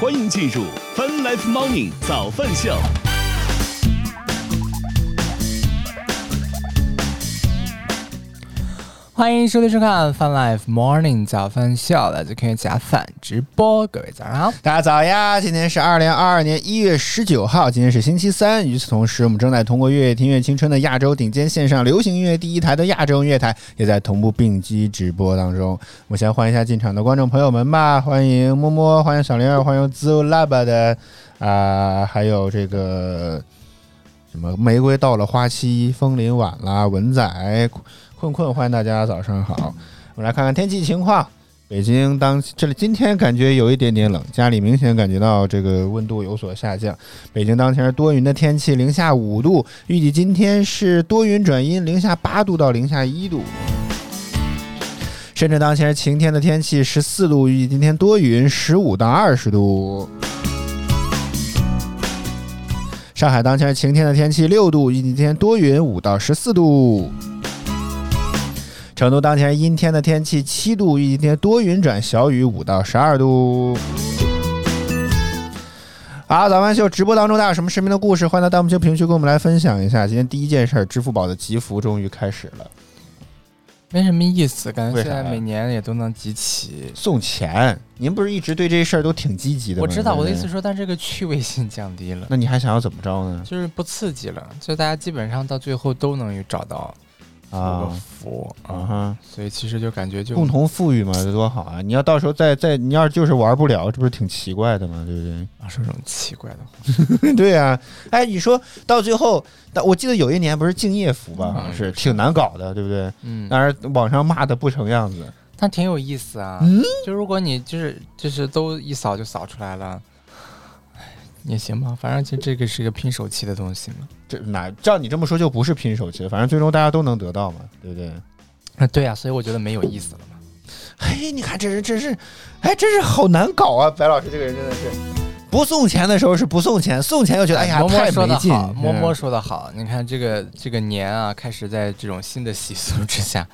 欢迎进入 Fun Life Morning 早饭秀。欢迎收听收看 Fun Life Morning 早饭秀，来自科学家饭直播，各位早上好。大家早呀！今天是二零二二年一月十九号，今天是星期三。与此同时，我们正在通过月月听月青春的亚洲顶尖线上流行音乐第一台的亚洲音乐台，也在同步并机直播当中。我先欢迎一下进场的观众朋友们吧，欢迎摸摸，欢迎小灵儿，欢迎 Zoo Lab 的啊、还有这个什么玫瑰到了花期，风铃晚啦，文仔困困，欢迎大家早上好。我们来看看天气情况。北京当这里今天感觉有一点点冷，家里明显感觉到这个温度有所下降。北京当前是多云的天气，零下五度，预计今天是多云转阴，零下八度到零下一度。深圳当前是晴天的天气，十四度，预计今天多云，十五到二十度。上海当前是晴天的天气，六度，预计今天多云，五到十四度。成都当前阴天的天气，七度，一天多云转小雨，五到十二度。好，早饭秀直播当中，大家有什么身边的故事，欢迎到弹幕区评论区跟我们来分享一下。今天第一件事儿，支付宝的集福终于开始了，没什么意思，感觉现在每年也都能集齐。送钱。您不是一直对这事儿都挺积极的吗？我知道我的意思说，但这个趣味性降低了，那你还想要怎么着呢？就是不刺激了，就大家基本上到最后都能有找到啊福啊哈，所以其实就感觉就共同富裕嘛，这多好啊！你要到时候再再，你要是就是玩不了，这不是挺奇怪的吗？对不对？啊说这种奇怪的话，对呀、哎，你说到最后，但我记得有一年不是敬业福吧，好像是嗯挺难搞的，对不对？嗯，当然网上骂的不成样子。但挺有意思啊。嗯，就如果你就是就是都一扫就扫出来了，唉也行吧，反正就这个是一个拼手气的东西嘛。这哪照你这么说就不是拼手气了，反正最终大家都能得到嘛，对不对？啊，对啊，所以我觉得没有意思了嘛。嘿，你看这人真是，哎，真是好难搞啊！白老师这个人真的是，不送钱的时候是不送钱，送钱又觉得哎呀摸摸太没劲。说的好，摸摸嗯说的好。你看这个这个年啊，开始在这种新的习俗之下，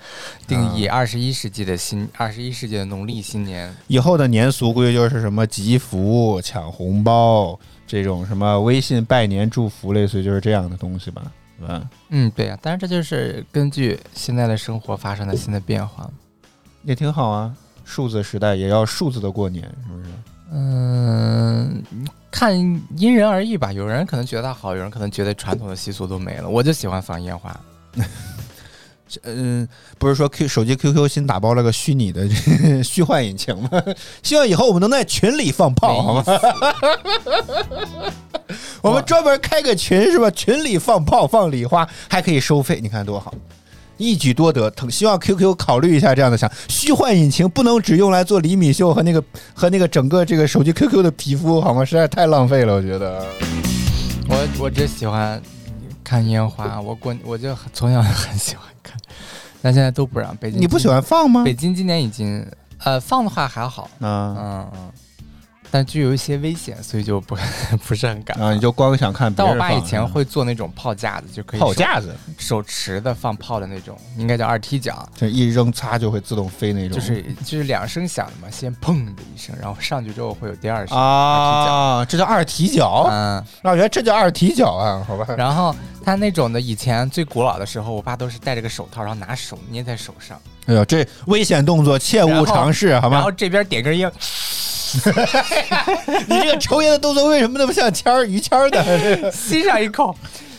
定义啊二十一世纪的新二十一世纪的农历新年。以后的年俗估计就是什么集福、抢红包这种什么微信拜年祝福，类似于就是这样的东西吧，对吧？嗯，对呀、当然这就是根据现在的生活发生的新的变化。也挺好啊，数字时代也要数字的过年，是不是？嗯，看因人而异吧。有人可能觉得它好，有人可能觉得传统的习俗都没了。我就喜欢放烟花。嗯，不是说 Q 手机 QQ 新打包了个虚拟的 虚幻引擎吗？希望以后我们能在群里放炮，好吗？我们专门开个群是吧？群里放炮放礼花还可以收费，你看多好，一举多得。腾希望 QQ 考虑一下这样的想，虚幻引擎不能只用来做厘米秀和那个和那个整个这个手机 QQ 的皮肤好吗？实在太浪费了，我觉得。我我只喜欢看烟花，我过我就很从小很喜欢看，但现在都不让。北京你不喜欢放吗？北京今年已经呃放的话还好，嗯嗯嗯，但具有一些危险，所以就不 不是很敢啊，你就光想看别但人放。我爸以前会做那种炮架子，就可以手炮架子，手持的放炮的那种，应该叫二踢脚，就一扔擦就会自动飞那种。就是就是两声响的嘛，先砰的一声，然后上去之后会有第二声。啊，这叫二踢脚。嗯，那我觉得这叫二踢脚啊，好吧？然后他那种的，以前最古老的时候，我爸都是戴着个手套，然后拿手捏在手上，哎呦，这危险动作切勿尝试，好吗然后？这边点根烟，你这个抽烟的动作为什么那么像签儿于谦儿的？吸上一口，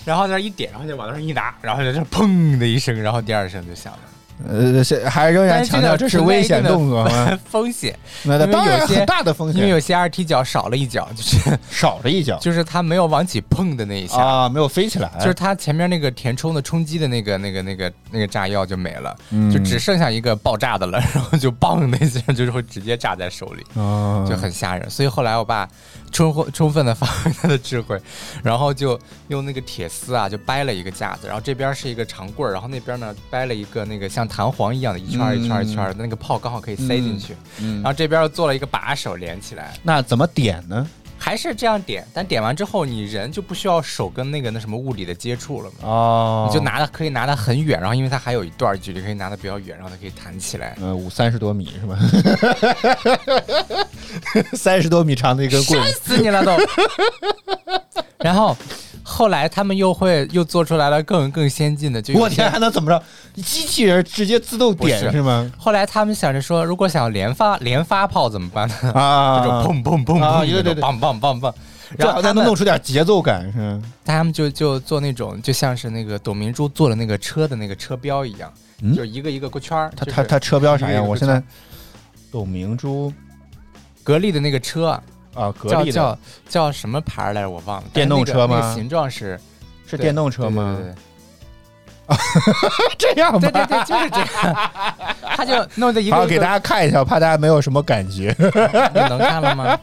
然后在那一点，然后就往那上一拿，然后就这砰的一声，然后第二声就响了。呃，是还仍然强调这是危险动作吗？风险，那当然有些很大的风险，因为有些二踢脚少了一脚，就是 少了一脚就是他没有往起碰的那一下。啊，没有飞起来，就是它前面那个填充的冲击的那个、那个、那个、那个炸药就没了，嗯就只剩下一个爆炸的了，然后就嘣那一下，就是会直接炸在手里，啊，就很吓人。所以后来我爸充分充分的发挥他的智慧，然后就用那个铁丝啊，就掰了一个架子，然后这边是一个长棍儿，然后那边呢掰了一个那个像弹簧一样的，一圈儿一圈儿一圈儿的，那个炮刚好可以塞进去，嗯然后这边又做了一个把手连起来，那怎么点呢？还是这样点，但点完之后你人就不需要手跟那个那什么物理的接触了嘛。哦你就拿的可以拿得很远，然后因为它还有一段距离，可以拿得比较远，然后它可以弹起来。呃五三十多米是吧？三十多米长的一根棍子，死你了都。然后后来他们又会又做出来了更更先进的，就我天，还能怎么着？机器人直接自动点是是吗？后来他们想着说，如果想连发连发炮怎么办呢？啊，这种砰砰砰啊砰，一个对对对砰砰砰砰，然后才能弄出点节奏感，是吧？他们就就做那种就像是那个董明珠做的那个车的那个车标一样，嗯就是一个一个个圈儿。就是他他他车标啥样？我现在董明珠格力的那个车啊，格力的叫叫叫什么牌儿来着？我忘了。电动车吗形状是是电动车吗？对对对 这样对对。对，就是这样。他就弄的一个，一个给大家看一下，怕大家没有什么感觉。你能看了吗？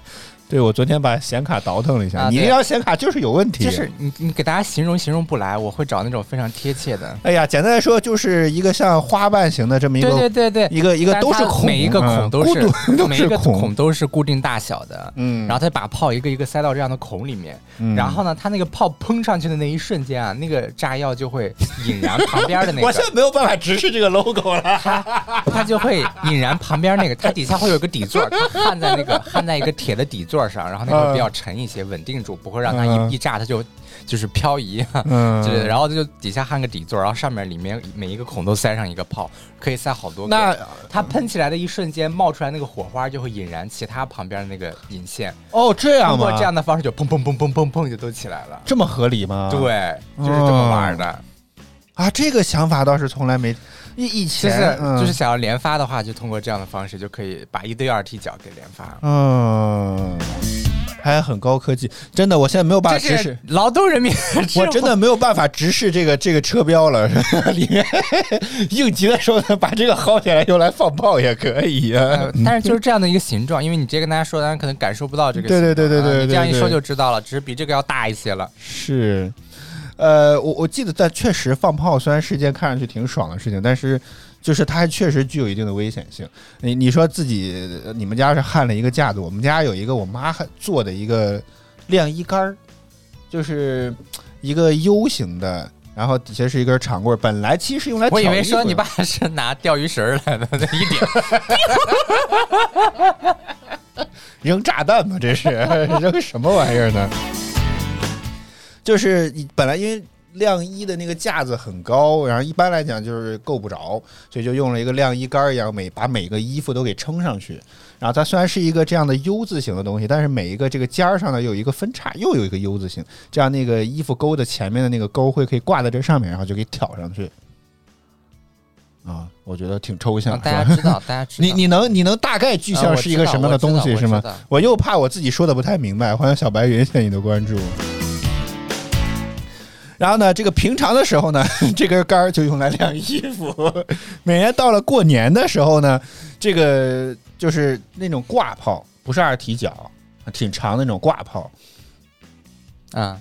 对我昨天把显卡倒腾了一下，啊你那张显卡就是有问题。就是你你给大家形容形容不来，我会找那种非常贴切的。哎呀，简单来说，就是一个像花瓣形的这么一个对对对，一个一个都是孔，每一个孔嗯 都是每一个孔，都是固定大小的。嗯，然后他把炮一个一个塞到这样的孔里面，嗯然后呢，他那个炮喷上去的那一瞬间啊，那个炸药就会引燃旁边的那个 我现，在没有办法直视这个 logo 了。它它就会引燃旁边那个，它底下会有个底座，它焊在那个焊在一个铁的底座上，然后那个比较沉一些，稳定住，不会让它嗯一一炸它就就是漂移啊。嗯然后就底下焊个底座，然后上面里面每一个孔都塞上一个炮，可以塞好多个。那它喷起来的一瞬间冒出来那个火花，就会引燃其他旁边的那个引线，哦，这样吗？通过这样的方式就砰砰砰砰砰砰就都起来了。这么合理吗？对，就是这么玩的。啊，这个想法倒是从来没以以就前是嗯就是想要连发的话，就通过这样的方式就可以把一对二踢脚给连发。嗯，还很高科技，真的，我现在没有办法直视。劳动人民 我真的没有办法直视这个这个车标了，里面应急的时候呢，把这个薅起来用来放炮也可以。但是就是这样的一个形状，因为你直接跟大家说，大家可能感受不到这个形状啊。对对对对对对你这样一说就知道了，只是比这个要大一些了。是，呃，我我记得，但确实放炮虽然是件看上去挺爽的事情，但是就是它还确实具有一定的危险性。你你说自己呃你们家是焊了一个架子，我们家有一个我妈做的一个晾衣杆儿，就是一个 U 型的。然后底下是一根长棍儿，本来其实是用来我以为说你爸是拿钓鱼绳儿来的，那一点 扔炸弹吗？这是 扔什么玩意儿呢？就是你本来因为晾衣的那个架子很高，然后一般来讲就是够不着，所以就用了一个晾衣杆儿一样，每把每个衣服都给撑上去。然后它虽然是一个这样的 U 字形的东西，但是每一个这个尖儿上呢有一个分叉，又有一个 U 字形，这样那个衣服钩的前面的那个钩会可以挂在这上面，然后就给挑上去。啊，我觉得挺抽象，让大家知道，大家 知道。你你能你能大概具象是一个什么样的东西是吗？我又怕我自己说的不太明白，欢迎小白云谢谢你的关注。然后呢，这个平常的时候呢，这根杆儿就用来晾衣服。每年到了过年的时候呢，这个就是那种挂炮，不是二踢脚，挺长的那种挂炮。啊，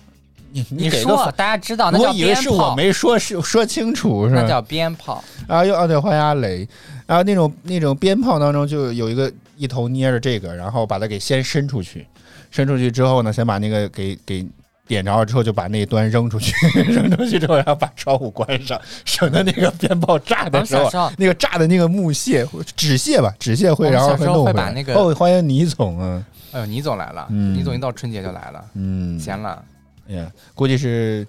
你你给个反，说大家知道那我叫鞭以为是我，没说是说清楚是吧？那叫鞭炮。啊又啊对花鸭雷，然后那种那种鞭炮当中就有一个一头捏着这个，然后把它给先伸出去，伸出去之后呢，先把那个给给点着了之后，就把那一端扔出去，扔出去之后，然后把窗户关上，省得那个鞭炮炸的时候那个炸的那个木屑纸屑吧，纸屑会然后小时候弄回来。会把那个哦，欢迎倪总啊，哎呦，倪总来了，嗯倪总一到春节就来了，嗯，闲了。哎呀，估计是。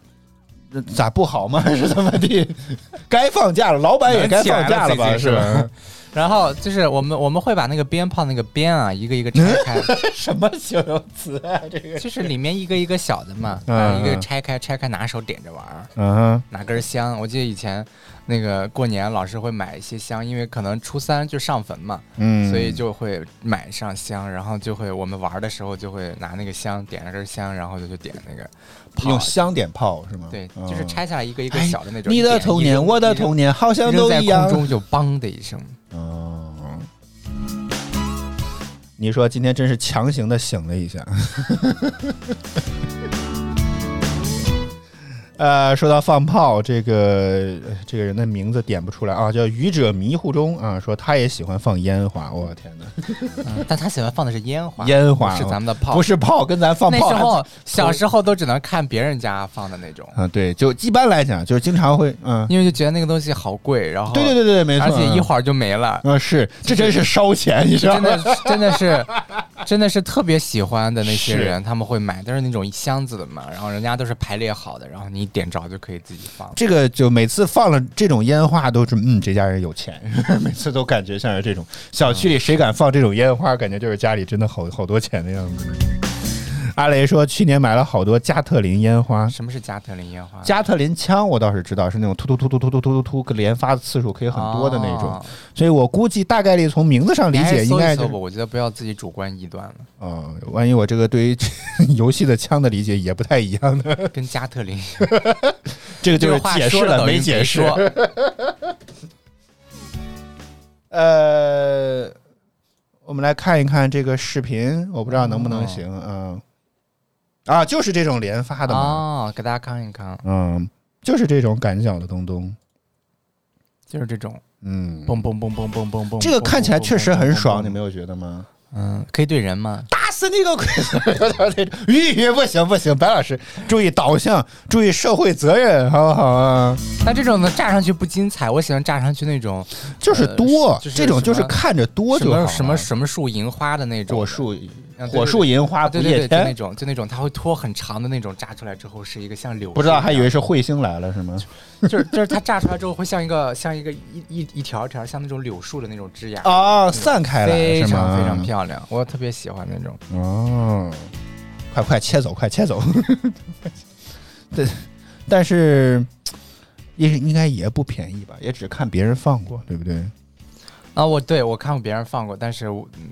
咋不好吗？是怎么地？该放假了，老板也该放假了吧？是吧？然后就是我们我们会把那个鞭炮那个鞭啊，一个一个拆开，什么形容词啊？这个就是里面一个一个小的嘛，嗯一个嗯拆开拆开拿手点着玩儿，嗯哼，拿根香。我记得以前那个过年老师会买一些香，因为可能初三就上坟嘛，嗯，所以就会买上香，然后就会我们玩的时候就会拿那个香点了根香，然后就去点那个炮用。香点炮是吗？对，嗯就是拆下来一个一个哎小的那种。你的童年，我的童年，好像都一样空。中就梆的一声。哦，你说今天真是强行的醒了一下。呃，说到放炮，这个呃这个人的名字点不出来啊，叫愚者迷糊中啊，说他也喜欢放烟花，我天哪，嗯，但他喜欢放的是烟花，烟花是咱们的炮。不是炮，跟咱放炮那时候小时候都只能看别人家放的那种，啊，对，就一般来讲，就是经常会，嗯，因为就觉得那个东西好贵，然后对对对对，没错，而且一会儿就没了。嗯是，这真是烧钱，你知道吗？真的真的是 真的是特别喜欢的那些人，他们会买，但是那种一箱子的嘛，然后人家都是排列好的，然后你一点着就可以自己放。这个就每次放了这种烟花都是，嗯，这家人有钱，每次都感觉像是这种小区里谁敢放这种烟花，感觉就是家里真的好好多钱的样子。阿雷说，去年买了好多加特林烟花，什么是加特林烟花？加特林枪我倒是知道，是那种突突突突突突突突突，连发的次数可以很多的那种，哦所以我估计大概率从名字上理解应该就是我觉得不要自己主观臆断了，嗯，万一我这个对于游戏的枪的理解也不太一样呢，跟加特林这个就是解释了没解释。说。呃，我们来看一看这个视频，我不知道能不能行，嗯，啊，就是这种连发的嘛，哦，给大家看一看，嗯，就是这种赶脚的东东，就是这种嗯，嘣嘣嘣嘣嘣嘣嘣，这个看起来确实很爽，你没有觉得吗？嗯，可以对人吗？打死你个鬼子！有点那种，吁，不行不行，白老师注意导向，注意社会责任，好不好啊？那这种呢，炸上去不精彩，我喜欢炸上去那种就是多，呃就是这种就是看着多就好什么什么树银花的那种果树火树银花不对对对，夜就那，种就那种，它会拖很长的那种，炸出来之后是一个像柳不知道还以为是彗星来了是吗？就是就是它炸出来之后会像一个像一个一一一条条像那种柳树的那种枝芽，哦，散开来非？常非常漂亮，我特别喜欢那种。哦，快快切走，快切走。对，但是也应该也不便宜吧？也只看别人放过，对不对？啊，我对我看过别人放过，但是我嗯，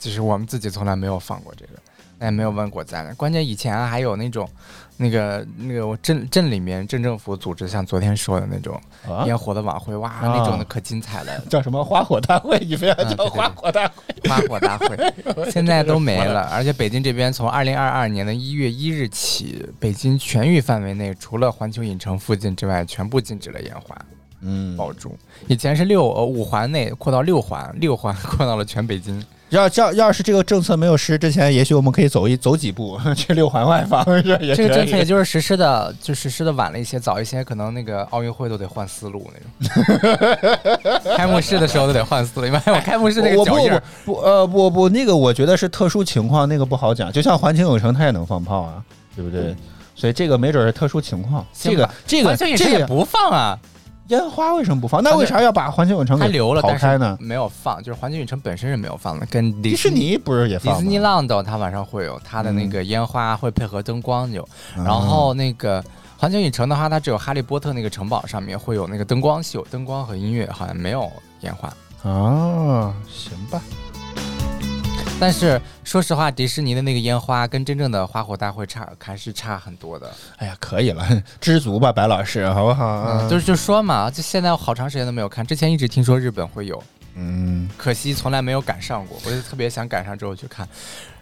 就是我们自己从来没有放过这个，也没有问过咱。关键以前还有那种，那个那个我镇镇里面镇政府组织，像昨天说的那种啊，烟火的晚会，哇，那种的可精彩了，叫什么花火大会？你非要叫花火大会？花火大会，现在都没了。而且北京这边从二零二二年的一月一日起，北京全域范围内，除了环球影城附近之外，全部禁止了烟花嗯，爆竹。以前是六呃五环内扩到六环，六环 扩到了全北京。要要要是这个政策没有实施之前，也许我们可以走一走几步 去六环外放，这个政策也就是实施的，就实施的晚了一些，早一些可能那个奥运会都得换思路那种。开幕式的时候都得换思路，因为我开幕式那个脚印儿。不不呃不不那个我觉得是特殊情况，那个不好讲。就像环球影城它也能放炮啊，对不对？所以这个没准是特殊情况。这个这个这个也不放啊，烟花为什么不放？那为啥要把环球影城给它留了，但是刨开呢？没有放，就是环球影城本身是没有放的，跟迪迪士尼不是也迪士？尼浪岛它晚上会有它的那个烟花，会配合灯光有，嗯然后那个。环球影城的话，它只有哈利波特那个城堡上面会有那个灯光秀，灯光和音乐，好像没有烟花。啊，行吧，但是说实话，迪士尼的那个烟花跟真正的花火大会差还是差很多的。哎呀，可以了，知足吧，白老师，好不好？嗯，就是就说嘛，就现在好长时间都没有看，之前一直听说日本会有，嗯，可惜从来没有赶上过，我就特别想赶上之后去看，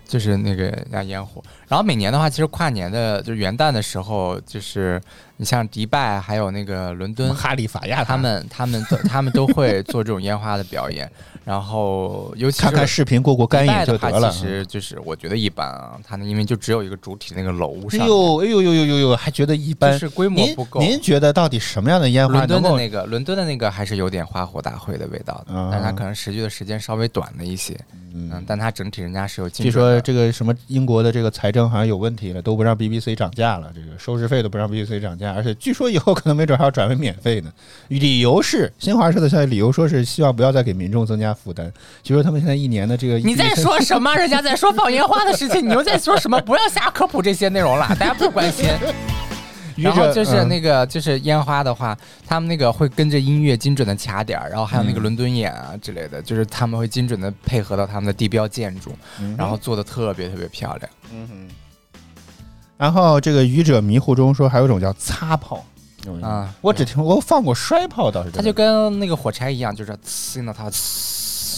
就是那个那烟火。然后每年的话，其实跨年的就元旦的时候，就是你像迪拜还有那个伦敦，哈利法亚他们他们都他们都会做这种烟花的表演。然后尤其是看看视频过过干瘾就得了。其实就是我觉得一般啊，它那因为就只有一个主体那个楼上，哎呦哎呦呦呦呦呦，还觉得一般就。是规模不够。您觉得到底什么样的烟花伦敦？的那个，伦敦的那个还是有点花火大会的味道的，嗯但它可能持续的时间稍微短了一些，嗯，但它整体人家是有进据。说这个什么英国的这个财政好像有问题了，都不让 BBC 涨价了，这个收视费都不让 BBC 涨价，而且据说以后可能没准还要转为免费呢。理由是新华社的消息，理由说是希望不要再给民众增加负担。就说他们现在一年的这个你在说什么？人家在说放烟花的事情，你又在说什么？不要瞎科普这些内容了，大家不关心。然后就是那个，就是烟花的话，他们那个会跟着音乐精准的卡点儿，然后还有那个伦敦眼啊之类的，就是他们会精准的配合到他们的地标建筑，然后做的特别特别漂亮。嗯哼。然后这个愚者迷糊中说还有一种叫擦炮啊我只听我放过摔炮，倒是它就跟那个火柴一样，就是呲到它呲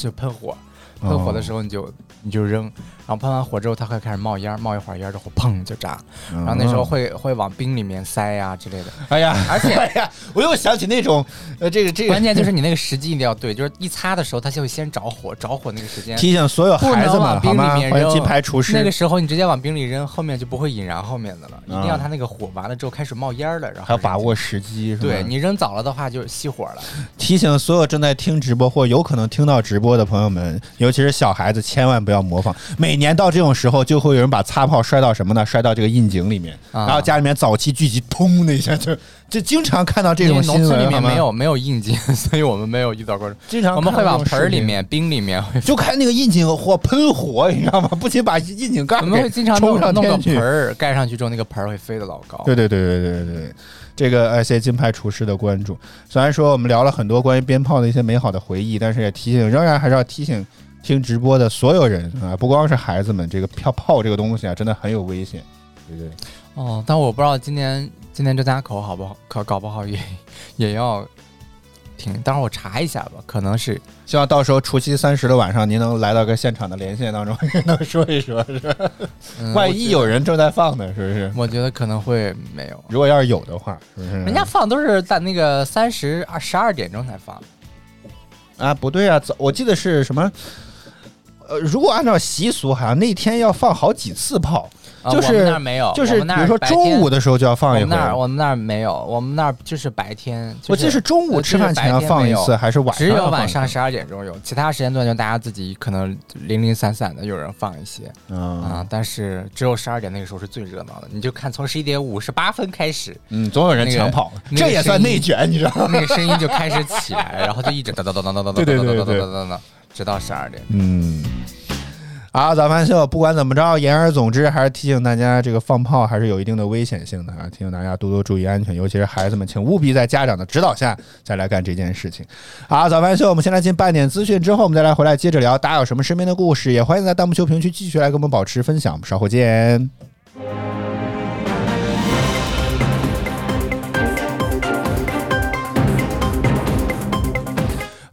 就喷火，喷火的时候你就你就扔，然后喷完火之后，它会开始冒烟儿，冒一会儿烟之后，砰就炸。然然后那时候，会会往冰里面塞呀、之类的。哎呀，而且 哎呀，我又想起那种，呃，这个这个关键就是你那个时机一定要对，就是一擦的时候，它就会先着火，着火那个时间。提醒所有不孩子往冰好吗？里面扔欢迎金牌厨师。那个时候你直接往冰里扔，后面就不会引燃后面的了。一定要啊它那个火完了之后开始冒烟了，然后还要把握时机，是吧对你扔早了的话就熄火了。提醒所有正在听直播或有可能听到直播的朋友们，尤其是小孩子，千万不要模仿。每年到这种时候，就会有人把擦炮摔到什么呢？摔到这个窨井里面，啊然后家里面早期聚集，砰的一下就就经常看到这种因为新闻，农村里面好吗没有没有应急，所以我们没有遇到过。经常我们会往看到这种。盆儿里面、冰里面会，就看那个窨井火喷火，你知道吗？不仅把窨井盖我们会给经常冲上弄弄个天去盆儿盖上去之后，那个盆儿会飞得老高。对对对对对对对，这个呃，谢谢金牌厨师的关注。虽然说我们聊了很多关于鞭炮的一些美好的回忆，但是也提醒，仍然还是要提醒听直播的所有人啊，不光是孩子们，这个票炮这个东西啊，真的很有危险。对对，哦，但我不知道今年今年这家口好不好，可搞不好也也要停。待会儿我查一下吧，可能是希望到时候除夕三十的晚上，您能来到个现场的连线当中，能说一说，是吧？嗯万一有人正在放呢，是不是？我觉得可能会没有。如果要是有的话，是不是？人家放都是在那个三十二十二点钟才放，啊，不对啊，早我记得是什么？呃，如果按照习俗，好像那天要放好几次炮，就是没有，就是那比如说中午的时候就要放一回们那。儿我们那儿没有，我们那儿就是白天。就我记得是中午呃吃饭前要放一次，还是晚上只有？晚上十二点钟有，其他时间段就大家自己可能零零散散的有人放一些啊、嗯但是只有十二点那个时候是最热闹的，你就看从十一点五十八分开始，嗯，总有人抢跑，那个这也算内卷，你知道吗？那个声音就开始起来，然后就一直哒哒哒哒哒哒哒哒对对对哒哒对哒哒哒，直到十二点。嗯。好，早饭秀，不管怎么着，言而总之还是提醒大家，这个放炮还是有一定的危险性的啊！提醒大家多多注意安全，尤其是孩子们，请务必在家长的指导下再来干这件事情。好，早饭秀，我们先来进半点资讯，之后我们再来回来接着聊。大家有什么身边的故事，也欢迎在弹幕区评论区继续来跟我们保持分享。我们稍后见。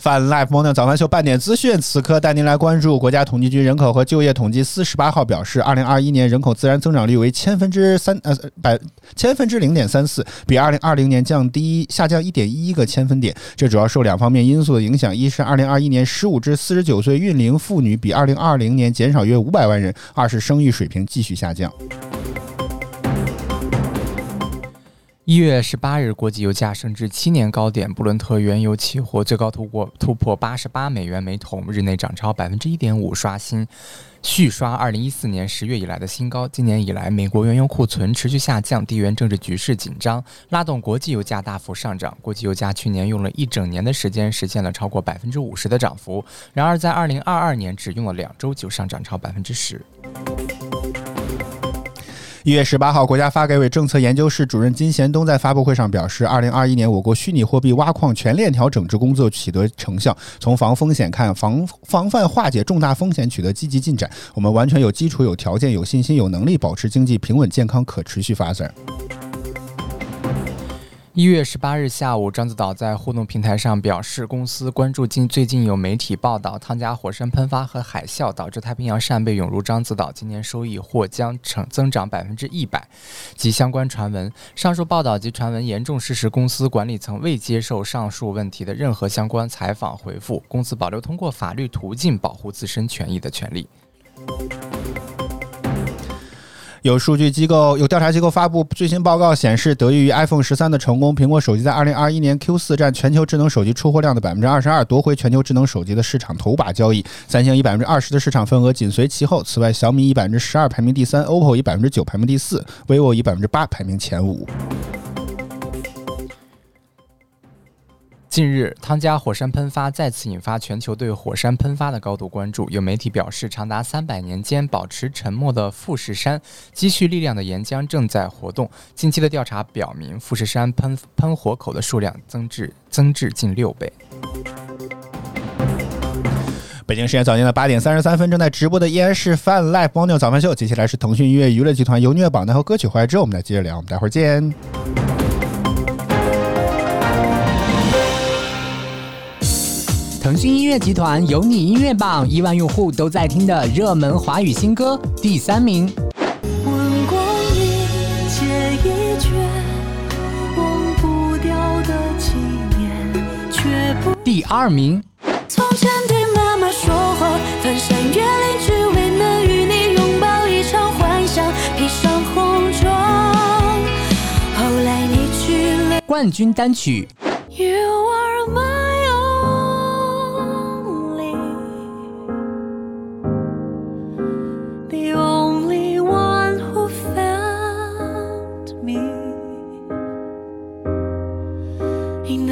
泛 Life 梦的早饭秀半点资讯，此刻带您来关注国家统计局人口和就业统计四十八号表示，二零二一年人口自然增长率为千分之三呃百千分之零点三四，比二零二零年降低下降一点一个千分点。这主要受两方面因素的影响，一是二零二一年十五至四十九岁孕龄妇女比二零二零年减少约五百万人；二是生育水平继续下降。一月十八日，国际油价升至七年高点，布伦特原油期货最高突破突破八十八美元每桶，日内涨超百分之一点五，刷新续刷二零一四年十月以来的新高。今年以来，美国原油库存持续下降，地缘政治局势紧张，拉动国际油价大幅上涨。国际油价去年用了一整年的时间实现了超过百分之五十的涨幅，然而在二零二二年只用了两周就上涨超百分之十。一月十八号，国家发改委政策研究室主任金贤东在发布会上表示，二零二一年我国虚拟货币挖矿全链条整治工作取得成效。从防风险看，防防范化解重大风险取得积极进展。我们完全有基础、有条件、有信心、有能力保持经济平稳、健康、可持续发展。一月十八日下午，獐子岛在互动平台上表示，公司关注近最近有媒体报道汤加火山喷发和海啸导致太平洋扇贝涌入獐子岛，今年收益或将成增长百分之一百及相关传闻。上述报道及传闻严重事实，公司管理层未接受上述问题的任何相关采访回复，公司保留通过法律途径保护自身权益的权利。有数据机构、有调查机构发布最新报告显示，得益于 iPhone 十三的成功，苹果手机在二零二一年 Q 四占全球智能手机出货量的百分之二十二，夺回全球智能手机的市场头把交易。三星以百分之二十的市场份额紧随其后。此外，小米以百分之十二排名第三，OPPO 以百分之九排名第四，vivo 以百分之八排名前五。近日，汤加火山喷发再次引发全球对火山喷发的高度关注。有媒体表示，长达三百年间保持沉默的富士山积蓄力量的岩浆正在活动。近期的调查表明，富士山喷喷火口的数量增至增至近六倍。北京时间早间的八点三十三分，正在直播的依然是泛 Live Morning 早饭秀。接下来是腾讯音乐娱乐集团由音乐榜单和歌曲回来之后，我们再接着聊。我们待会儿见。腾腾讯音乐集团有你音乐榜亿万用户都在听的热门华语新歌第三名。问光阴借一卷，忘不掉的纪念，却不。第二名。从前对妈妈说谎，翻山越岭只为能与你拥抱一场幻想，披上红妆。后来你去了。冠军单曲。You are my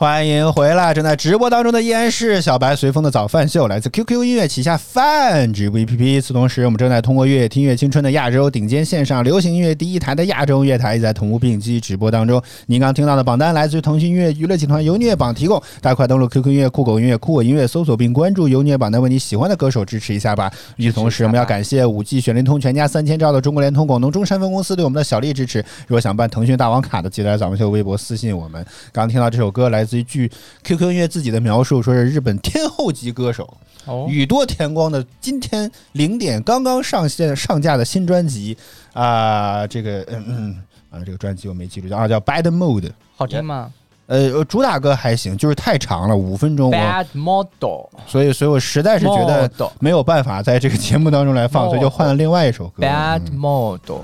欢迎回来！正在直播当中的依然是小白随风的早饭秀，来自 QQ 音乐旗下饭直播 APP。与此同时，我们正在通过越听越青春的亚洲顶尖线上流行音乐第一台的亚洲乐台，也在同步并机直播当中。您刚听到的榜单来自于腾讯音乐娱乐集团由虐榜提供，大家快登录 QQ 音乐、酷狗音乐、酷我音乐，搜索并关注由虐榜单，为你喜欢的歌手支持一下吧。与此同时，我们要感谢五 G 选联通全家三千兆的中国联通广东中山分公司对我们的小力支持。如果想办腾讯大王卡的，记得来咱们秀微博私信我们。刚听到这首歌来自自。自于据 QQ 音乐自己的描述，说是日本天后级歌手。哦，宇多田光的今天零点刚刚上线上架的新专辑啊、这个嗯嗯啊，这个专辑我没记住，叫啊叫 Bad Mood。好听吗呃，主打歌还行，就是太长了，五分钟，？Bad Model，所以所以我实在是觉得没有办法在这个节目当中来放，所以就换了另外一首歌。Bad 嗯 Model，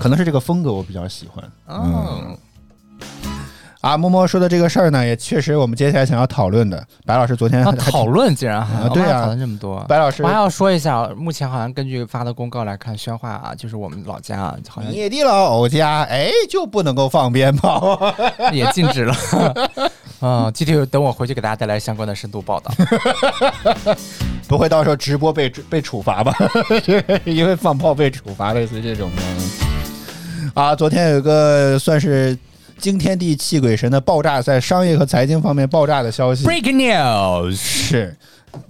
可能是这个风格我比较喜欢。嗯，啊，默默说的这个事儿呢，也确实我们接下来想要讨论的。白老师昨天讨论竟然还啊对啊讨论这么多。白老师我还要说一下，目前好像根据发的公告来看，宣化啊，就是我们老家啊，好像你的老家哎就不能够放鞭炮。也禁止了。嗯，具体等我回去给大家带来相关的深度报道。不会到时候直播被被处罚吧？因为放炮被处罚，类似这种的。啊，昨天有一个算是惊天地泣鬼神的爆炸，在商业和财经方面爆炸的消息 Breaking news，是。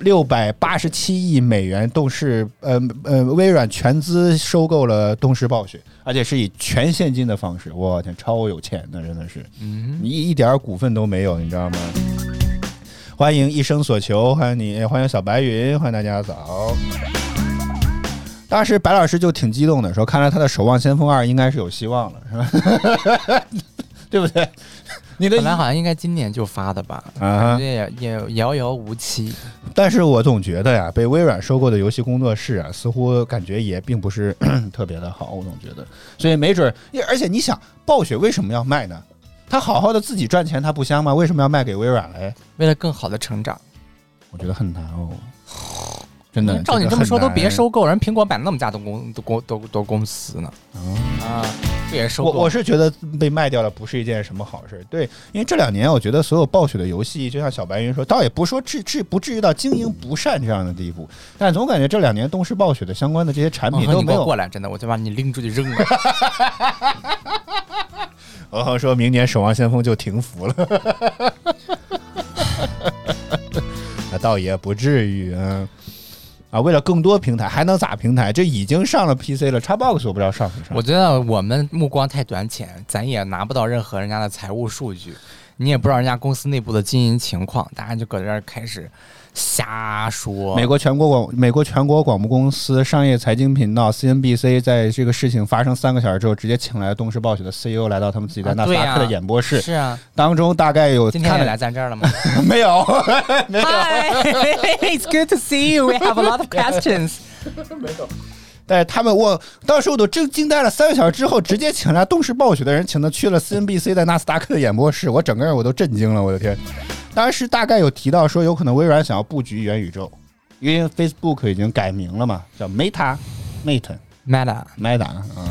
六百八十七亿美元，动视呃呃微软全资收购了动视暴雪，而且是以全现金的方式。我天，超有钱的，真的是，嗯，你一点股份都没有，你知道吗？欢迎一生所求，欢迎你，欢迎小白云，欢迎大家早。当时白老师就挺激动的，说看来他的《守望先锋二》应该是有希望了，是吧？对不对？你的本来好像应该今年就发的吧，啊也也遥遥无期。但是我总觉得呀，被微软收购的游戏工作室啊，似乎感觉也并不是 特别的好，我总觉得。所以没准儿，而且你想，暴雪为什么要卖呢？他好好的自己赚钱，他不香吗？为什么要卖给微软嘞？为了更好的成长，我觉得很难哦，真的。照你这么说，都别收。购，人苹果买那么大的公多公多多公司呢。啊，不也收购？我我是觉得被卖掉了不是一件什么好事，对，因为这两年我觉得所有暴雪的游戏，就像小白云说，倒也不说至至不至于到经营不善这样的地步，但总感觉这两年东视暴雪的相关的这些产哦品都没有过来，真的，我就把你拎出去扔了。我好说明年《守望先锋》就停服了，那倒也不至于啊。啊，为了更多平台，还能咋平台？这已经上了 PC 了，Xbox 我不知道上不上。我觉得我们目光太短浅，咱也拿不到任何人家的财务数据，你也不知道人家公司内部的经营情况，大家就搁这儿开始瞎说。美国全国广美国全国广播公司商业财经频道 CNBC 在这个事情发生三个小时之后，直接请来了东视暴雪的 CEO 来到他们自己在纳斯达克的演播室，是啊，当中大概有今天也来咱这儿了吗 没有？？Hi, it's good to see you. We have a lot of questions. 没有但是他们我当时我都真惊呆了，三个小时之后直接请来东视暴雪的人，请他去了 CNBC 在纳斯达克的演播室，我整个人我都震惊了，我的天！当时大概有提到说，有可能微软想要布局元宇宙，因为 Facebook 已经改名了嘛，叫 Meta Meta Meta，Meta，嗯，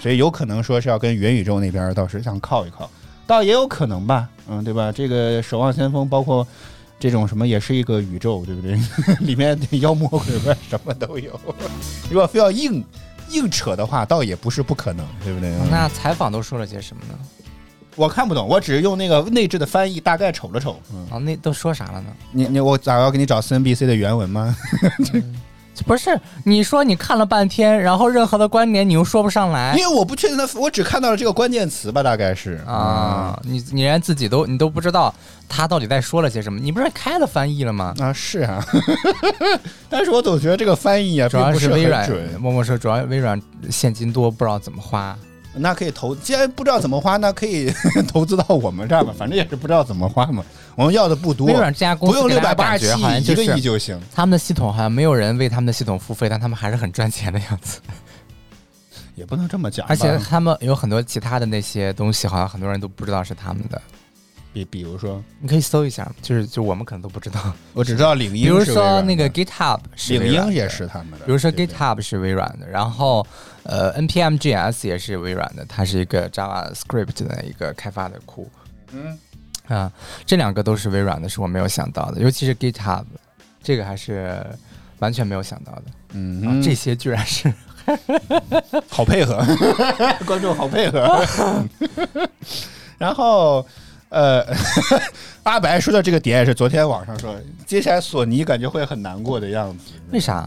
所以有可能说是要跟元宇宙那边倒是想靠一靠，倒也有可能吧，嗯，对吧？这个守望先锋包括。这种什么也是一个宇宙，对不对？里面妖魔鬼怪什么都有。如果非要硬硬扯的话，倒也不是不可能，对不对？嗯那采访都说了些什么呢？我看不懂，我只是用那个内置的翻译大概瞅了瞅。嗯，啊，那都说啥了呢？你你我咋要给你找 CNBC 的原文吗？不是你说你看了半天，然后任何的观点你又说不上来因为我不确定他，我只看到了这个关键词吧，大概是啊，你你连自己都你都不知道他到底在说了些什么，你不是开了翻译了吗？啊是啊，但是我总觉得这个翻译啊，主不是微软准。，默默说主要微软现金多，不知道怎么花。那可以投，既然不知道怎么花，那可以 投资到我们这儿嘛，反正也是不知道怎么花嘛。我们要的不多，微软这家公不用司给大家六百八十七，一个亿就行。他们的系统好像没有人为他们的系统付费，但他们还是很赚钱的样子。也不能这么讲，而且他们有很多其他的那些东西，好像很多人都不知道是他们的。比比如说，你可以搜一下，就是就我们可能都不知道。我只知道领英比如说那个 GitHub 领英也是他们的，比如说 GitHub 是微软的，然后呃 npm GS 也是微软的，它是一个 JavaScript 的一个开发的库。嗯啊，这两个都是微软的，是我没有想到的，尤其是 GitHub，这个还是完全没有想到的。啊嗯哼，这些居然是 好配合，观众好配合。然后，呃，阿白说的这个点也是昨天网上说，接下来索尼感觉会很难过的样子。为啥？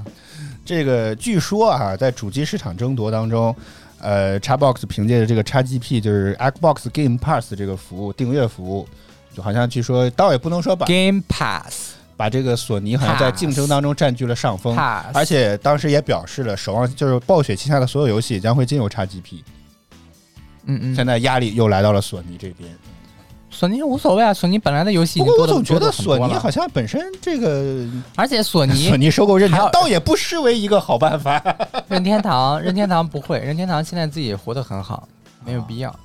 这个据说啊，在主机市场争夺当中，呃，Xbox 凭借着这个 XGP 就是 Xbox Game Pass 这个服务订阅服务，就好像据说倒也不能说把 Game Pass 把这个索尼好像在竞争当中占据了上风而且当时也表示了，守望就是暴雪旗下的所有游戏将会进入 XGP。嗯嗯，现在压力又来到了索尼这边。索尼无所谓啊，索尼本来的游戏已不过我总觉得索尼好像本身这个而且索尼 索尼收购任天堂倒也不失为一个好办法。任天堂，任天堂不会，任天堂现在自己活得很好，没有必要。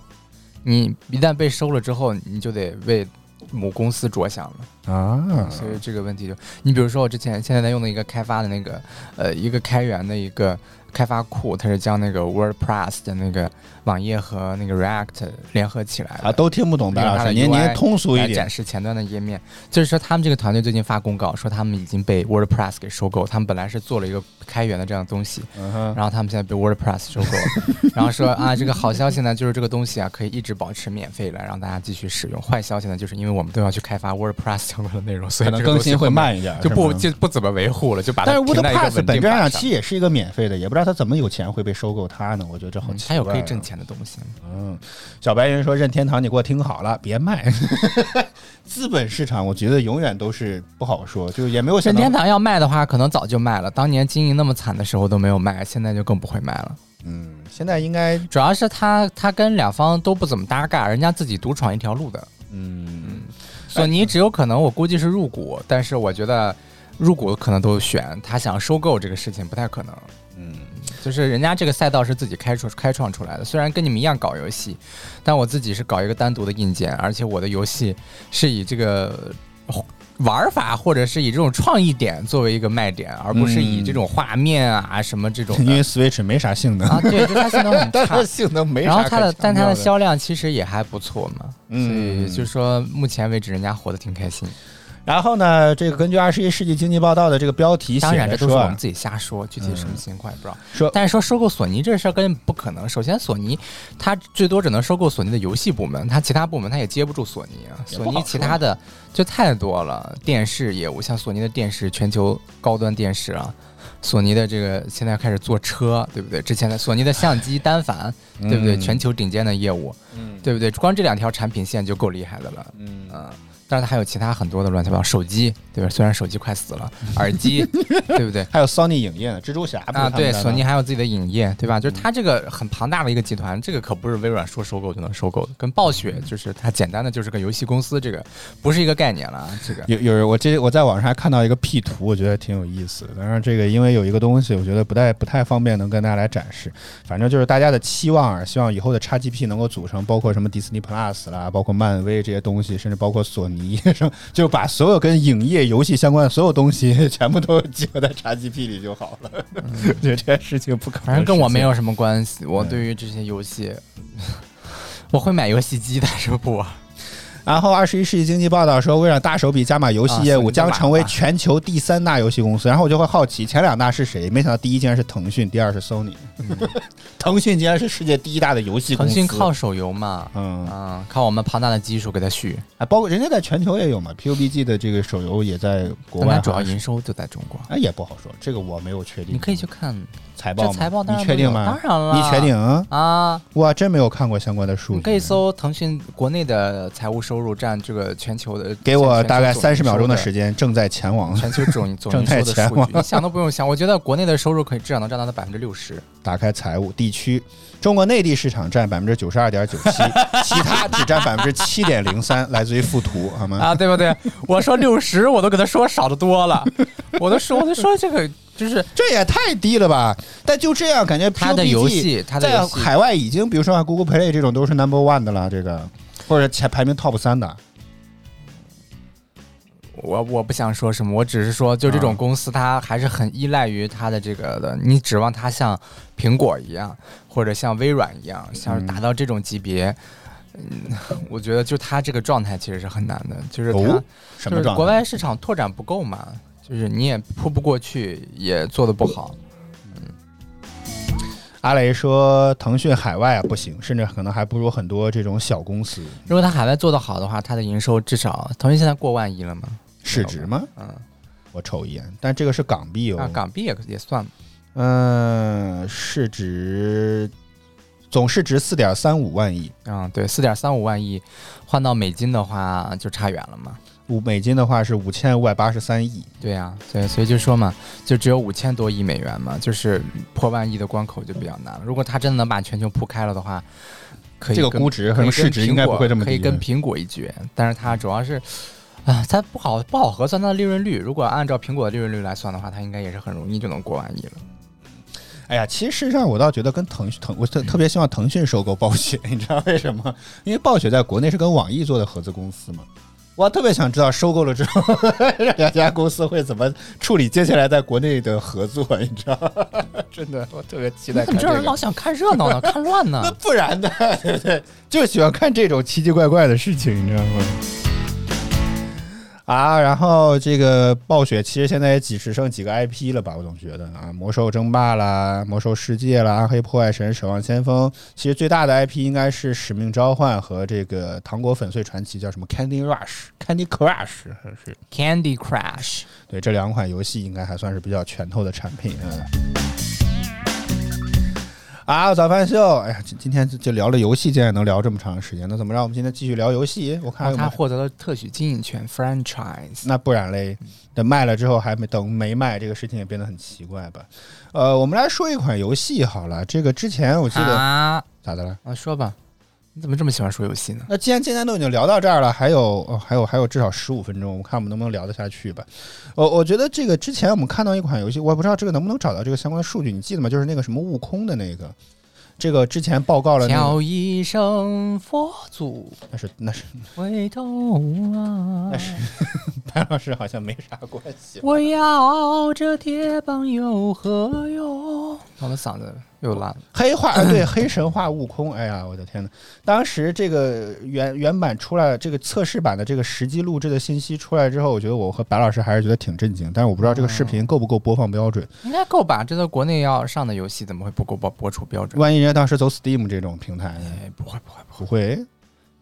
你一旦被收了之后，你就得为母公司着想了，啊所以这个问题就，你比如说我之前现在在用的一个开发的那个，呃，一个开源的一个开发库，它是将那个 WordPress 的那个网页和那个 React 联合起来的啊，都听不懂，白老师，用它的您您通俗一点展。示前端的页面。就是说，他们这个团队最近发公告说，他们已经被 WordPress 给收购。他们本来是做了一个开源的这样的东西，嗯，然后他们现在被 WordPress 收购了。然后说啊，这个好消息呢，就是这个东西啊可以一直保持免费来让大家继续使用。坏消息呢，就是因为我们都要去开发 WordPress 相关的内容，所以更新会慢一点，就不就不怎么维护了，就把它但是 WordPress 本质上定版上其实也是一个免费的，也不知道他怎么有钱会被收购它呢？我觉得这好嗯奇怪。它有可以挣。钱的东西。嗯，小白人说任天堂，你给我听好了，别卖。资本市场，我觉得永远都是不好说，就是也没有任天堂要卖的话，可能早就卖了。当年经营那么惨的时候都没有卖，现在就更不会卖了。嗯，现在应该主要是他他跟两方都不怎么搭嘎，人家自己独闯一条路的。嗯，索尼只有可能我估计是入股，但是我觉得入股可能都选，他想收购这个事情不太可能。嗯，就是人家这个赛道是自己开创开创出来的，虽然跟你们一样搞游戏，但我自己是搞一个单独的硬件，而且我的游戏是以这个玩法或者是以这种创意点作为一个卖点，而不是以这种画面啊什么这种。的因为 Switch 没啥性能，啊，对，就它性能很但差。它。性能没啥然后它的，但它的销量其实也还不错嘛，所嗯以就说目前为止人家活得挺开心。然后呢，这个根据二十一世纪经济报道的这个标题写当然，这都是我们，自己瞎说，具体什么情况也不知道。说但是说收购索尼这事儿根本不可能。首先，索尼它最多只能收购索尼的游戏部门，它其他部门它也接不住索尼啊。索尼其他的就太多了，电视业务像索尼的电视，全球高端电视啊。索尼的这个现在开始做车，对不对？之前的索尼的相机单反，对不对？嗯全球顶尖的业务，嗯对不对？光这两条产品线就够厉害的了。嗯嗯，当然它还有其他很多的乱七八糟，手机对吧？虽然手机快死了，耳机 对不对？还有 Sony 影业呢，蜘蛛侠啊，对，索尼还有自己的影业，对吧？就是它这个很庞大的一个集团，这个可不是微软说收购就能收购的，跟暴雪就是它简单的就是个游戏公司，这个不是一个概念了啊。这个有有人，我这我在网上还看到一个 P 图，我觉得挺有意思的。当然，这个因为有一个东西，我觉得不太不太方便能跟大家来展示。反正就是大家的期望啊，希望以后的 XGP 能够组成包括什么 Disney Plus 啦，包括漫威这些东西，甚至包括索尼，什么 就把所有跟影业、游戏相关的所有东西 全部都集合在 XGP 里就好了。我觉得这件事情不可能，反正跟我没有。什么关系。我对于这些游戏，我会买游戏机，但是不玩。然后，二十一世纪经济报道说，微软大手笔加码游戏业务，将成为全球第三大游戏公司。然后我就会好奇，前两大是谁？没想到第一竟然是腾讯，第二是 Sony。腾讯竟然是世界第一大的游戏公司。腾讯靠手游嘛，嗯啊，靠我们庞大的基数给它续，啊，包括人家在全球也有嘛，PUBG 的这个手游也在国外主要营收就在中国。哎也不好说，这个我没有确定。你可以去看财报财报，当然你确定吗？当然了，你确定？啊？我还真没有看过相关的数据。你可以搜腾讯国内的财务收入占这个全球的，给我大概三十秒钟的时间，正在前往全球总 总正营收的在前往数据，你想都不用想。我觉得国内的收入可以至少能占到它百分之六十。打开财务地区，中国内地市场占百分之九十二点九七，其他只占百分之七点零三，来自于附图，好吗？啊，对不对？我说六十，我都给他说少的多了，我都说我都说这个就是这也太低了吧！但就这样，感觉他的游戏，它在海外已经，比如说像 Google Play 这种都是 Number One 的了，这个或者前排名 Top 三的。我我不想说什么，我只是说，就这种啊公司，它还是很依赖于它的这个的。你指望它像苹果一样，或者像微软一样，像是达到这种级别，嗯，我觉得就它这个状态其实是很难的，就是它、哦什么就是？国外市场拓展不够嘛，就是你也扑不过去，也做的不好。阿雷说，腾讯海外啊不行，甚至可能还不如很多这种小公司如果它海外做得好的话，它的营收至少腾讯现在过万亿了吗，市值吗？嗯，我瞅一眼，但这个是港币哦。啊，港币也也算嘛。嗯，市值总市值四点三五万亿，嗯，对，四点三五万亿换到美金的话就差远了嘛。五美金的话是五千五百八十三亿。对呀、对，所以就说嘛，就只有五千多亿美元嘛，就是破万亿的关口就比较难了。如果他真的能把全球铺开了的话，可以这个估值和市值应该不会这么低可以跟苹果一决。但是它主要是，啊，它不好不好核算它的利润率。如果按照苹果的利润率来算的话，它应该也是很容易就能过万亿了。哎呀，其实事实上我倒觉得跟腾讯腾，我特特别希望腾讯收购暴雪，你知道为什么？因为暴雪在国内是跟网易做的合资公司嘛。我特别想知道收购了之后，这两家公司会怎么处理接下来在国内的合作，你知道吗？真的，我特别期待看这个怎么这人老。想看热闹呢，看乱呢 那呢？不然呢，对不对？就喜欢看这种奇奇怪怪的事情，你知道吗？啊，然后这个暴雪其实现在也几只剩几个 IP 了吧？我总觉得啊，魔兽争霸啦、魔兽世界啦、暗黑破坏神、守望先锋，其实最大的 IP 应该是使命召唤和这个糖果粉碎传奇，叫什么 Candy Rush、Candy Crush 还是 Candy Crush，对，这两款游戏应该还算是比较拳头的产品。嗯。啊，早饭秀！哎呀，今今天就就聊了游戏，竟然能聊这么长时间，那怎么让我们今天继续聊游戏？我看他获得了特许经营权 franchise。那不然嘞，等卖了之后还没等没卖，这个事情也变得很奇怪吧？呃，我们来说一款游戏好了，这个之前我记得、啊咋的了？啊，说吧，你怎么这么喜欢说游戏呢？那既然今天都已经聊到这儿了，还有、哦、还有还有至少十五分钟，我们看我们能不能聊得下去吧？我我觉得这个之前我们看到一款游戏，我不知道这个能不能找到这个相关的数据，你记得吗？就是那个什么悟空的那个，这个之前报告了那个，叫一声佛祖那是那是回头啊那，是 潘老师好像没啥关系。我要这铁棒有何用？我的嗓子又烂了。黑化呃 对黑神话悟空，哎呀，我的天呐！当时这个原原版出来，这个测试版的这个实际录制的信息出来之后，我觉得我和白老师还是觉得挺震惊，但是我不知道这个视频够不够播放标准。应该够吧？这都国内要上的游戏，怎么会不够播播出标准？万一人家当时走 Steam 这种平台呢？哎，不会不会不会，不会。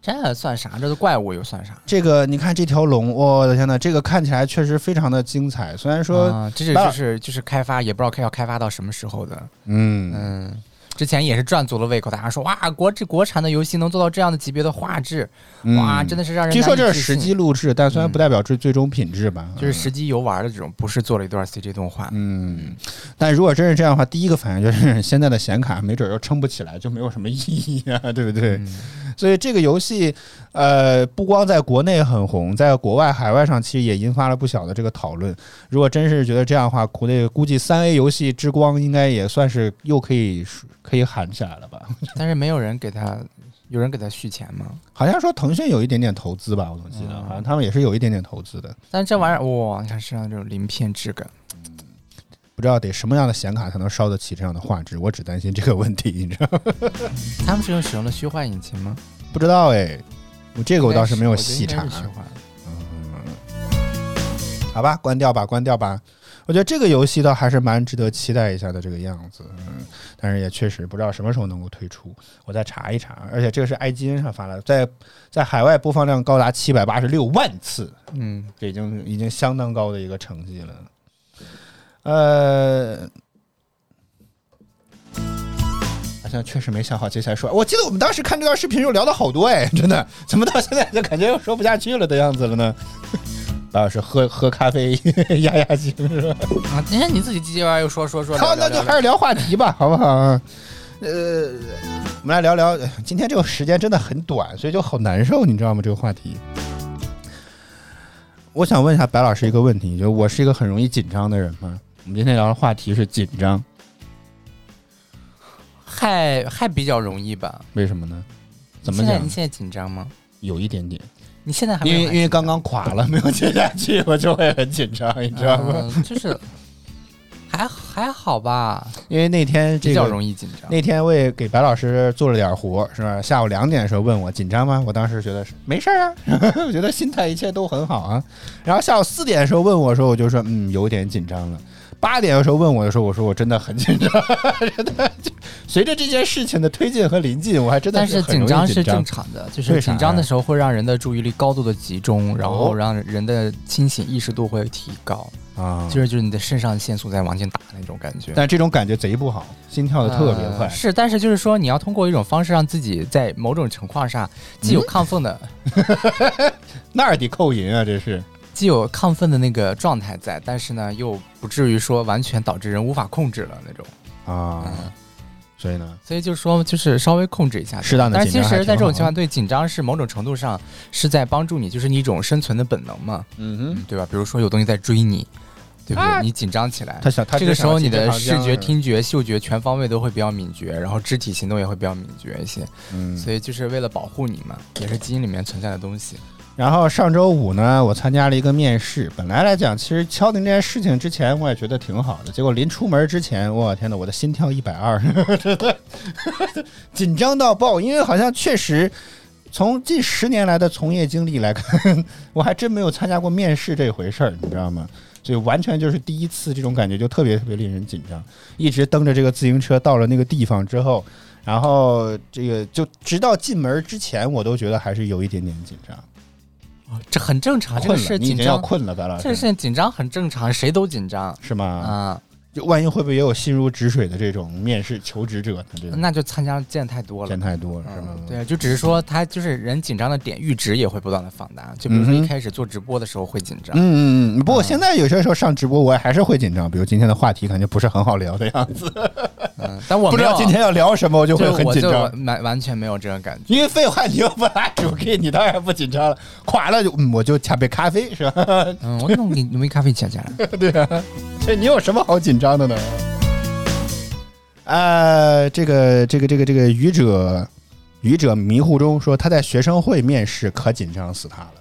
这算啥？这都怪物又算啥？这个你看这条龙，我的天呐，这个看起来确实非常的精彩。虽然说，啊，这是就是就是开发，也不知道开要开发到什么时候的。嗯，嗯，之前也是赚足了胃口，大家说哇，国这国产的游戏能做到这样的级别的画质，哇，真的是让人嗯据说这是实信。机录制，但虽然不代表这最终品质吧，就是实际游玩的这种，不是做了一段 CG 动画。嗯，但如果真是这样的话，第一个反应就是 现在的显卡没准又撑不起来，就没有什么意义啊，对不对？嗯。所以这个游戏，呃，不光在国内很红，在国外海外上其实也引发了不小的这个讨论。如果真是觉得这样的话，国内估计三 A 游戏之光应该也算是又可以可以喊起来了吧？但是没有人给他，有人给他续钱吗？好像说腾讯有一点点投资吧，我总记得，嗯好像他们也是有一点点投资的。但是这玩意儿，哇，你看身上这种鳞片质感，不知道得什么样的显卡才能烧得起这样的画质，我只担心这个问题，你知道吗？他们是用使用了虚幻引擎吗？不知道哎，我这个我倒是没有细查我觉得应。该是虚幻。好吧，关掉吧，关掉吧。我觉得这个游戏倒还是蛮值得期待一下的这个样子，嗯，但是也确实不知道什么时候能够推出，我再查一查。而且这个是 IGN 上发的，在在海外播放量高达七百八十六万次，嗯，这已经已经相当高的一个成绩了。呃，好像确实没想好接下来说。我记得我们当时看这段视频时候聊的好多哎，真的，怎么到现在就感觉又说不下去了的样子了呢？白老师喝喝咖啡压压惊是吧？啊，今天你自己唧唧歪歪又说说说，好，那就还是聊话题吧，好不好？呃，我们来聊聊，呃今天这个时间真的很短，所以就好难受，你知道吗？这个话题。我想问一下白老师一个问题，就我是一个很容易紧张的人吗？我们今天聊的话题是紧张，还还比较容易吧？为什么呢？怎么讲你现在你？现在紧张吗？有一点点，你现在还没因为因为刚刚垮了，没有接下去，我就会很紧张，你知道吗？嗯就是还还好吧，因为那天这比较容易紧张。那天我也给白老师做了点活，是吧？下午两点的时候问我紧张吗？我当时觉得是没事儿啊，我觉得心态一切都很好啊。然后下午四点的时候问我说，我就说嗯有点紧张了。八点的时候问我的时候，我说我真的很紧张，真的就随着这件事情的推进和临近，我还真的但是紧张是正常的，就是紧张的时候会让人的注意力高度的集中，然后哦让人的清醒意识度会提高，啊，就是就是你的肾上腺素在往前打那种感觉。但这种感觉贼不好，心跳的特别快。呃。是，但是就是说，你要通过一种方式让自己在某种情况下既有亢奋的、那儿得扣银啊，这是。既有亢奋的那个状态在，但是呢，又不至于说完全导致人无法控制了那种。啊，嗯，所以呢，所以就是说，就是稍微控制一下，适当的但是其实，在这种情况，对紧张是某种程度上是在帮助你，就是你一种生存的本能嘛，嗯嗯，对吧？比如说有东西在追你，对不对？你紧张起来，他想他这个时候你的视觉、听，听觉、嗅觉全方位都会比较敏觉，然后肢体行动也会比较敏觉一些，嗯，所以就是为了保护你嘛，也是基因里面存在的东西。然后上周五呢，我参加了一个面试。本来来讲，其实敲定这件事情之前，我也觉得挺好的。结果临出门之前，我天呐，我的心跳一百二，紧张到爆。因为好像确实从近十年来的从业经历来看，我还真没有参加过面试这回事儿，你知道吗？所以完全就是第一次，这种感觉就特别特别令人紧张。一直蹬着这个自行车到了那个地方之后，然后这个就直到进门之前，我都觉得还是有一点点紧张。这很正常，这个是紧张，困了，咱俩。这个事紧张很正常，谁都紧张是吗？啊。就万一会不会也有心如止水的这种面试求职者那就参加见太多了见。太多了，是吗嗯？？对，就只是说他就是人紧张的点阈值也会不断的放大，就比如说一开始做直播的时候会紧张，嗯嗯嗯。不过啊现在有些时候上直播，我也还是会紧张，比如今天的话题感觉不是很好聊的样子，嗯，但我 不知道今天要聊什么，我就会很紧张。完完全没有这种感觉。因为废话，你又不拉主 K，你当然不紧张了。垮了就嗯我就加杯咖啡，是吧？嗯，我弄给你杯咖啡加加来。对啊，这你有什么好紧张的呢？呃，这个这个这个这个愚者愚者迷糊中说他在学生会面试可紧张死他了，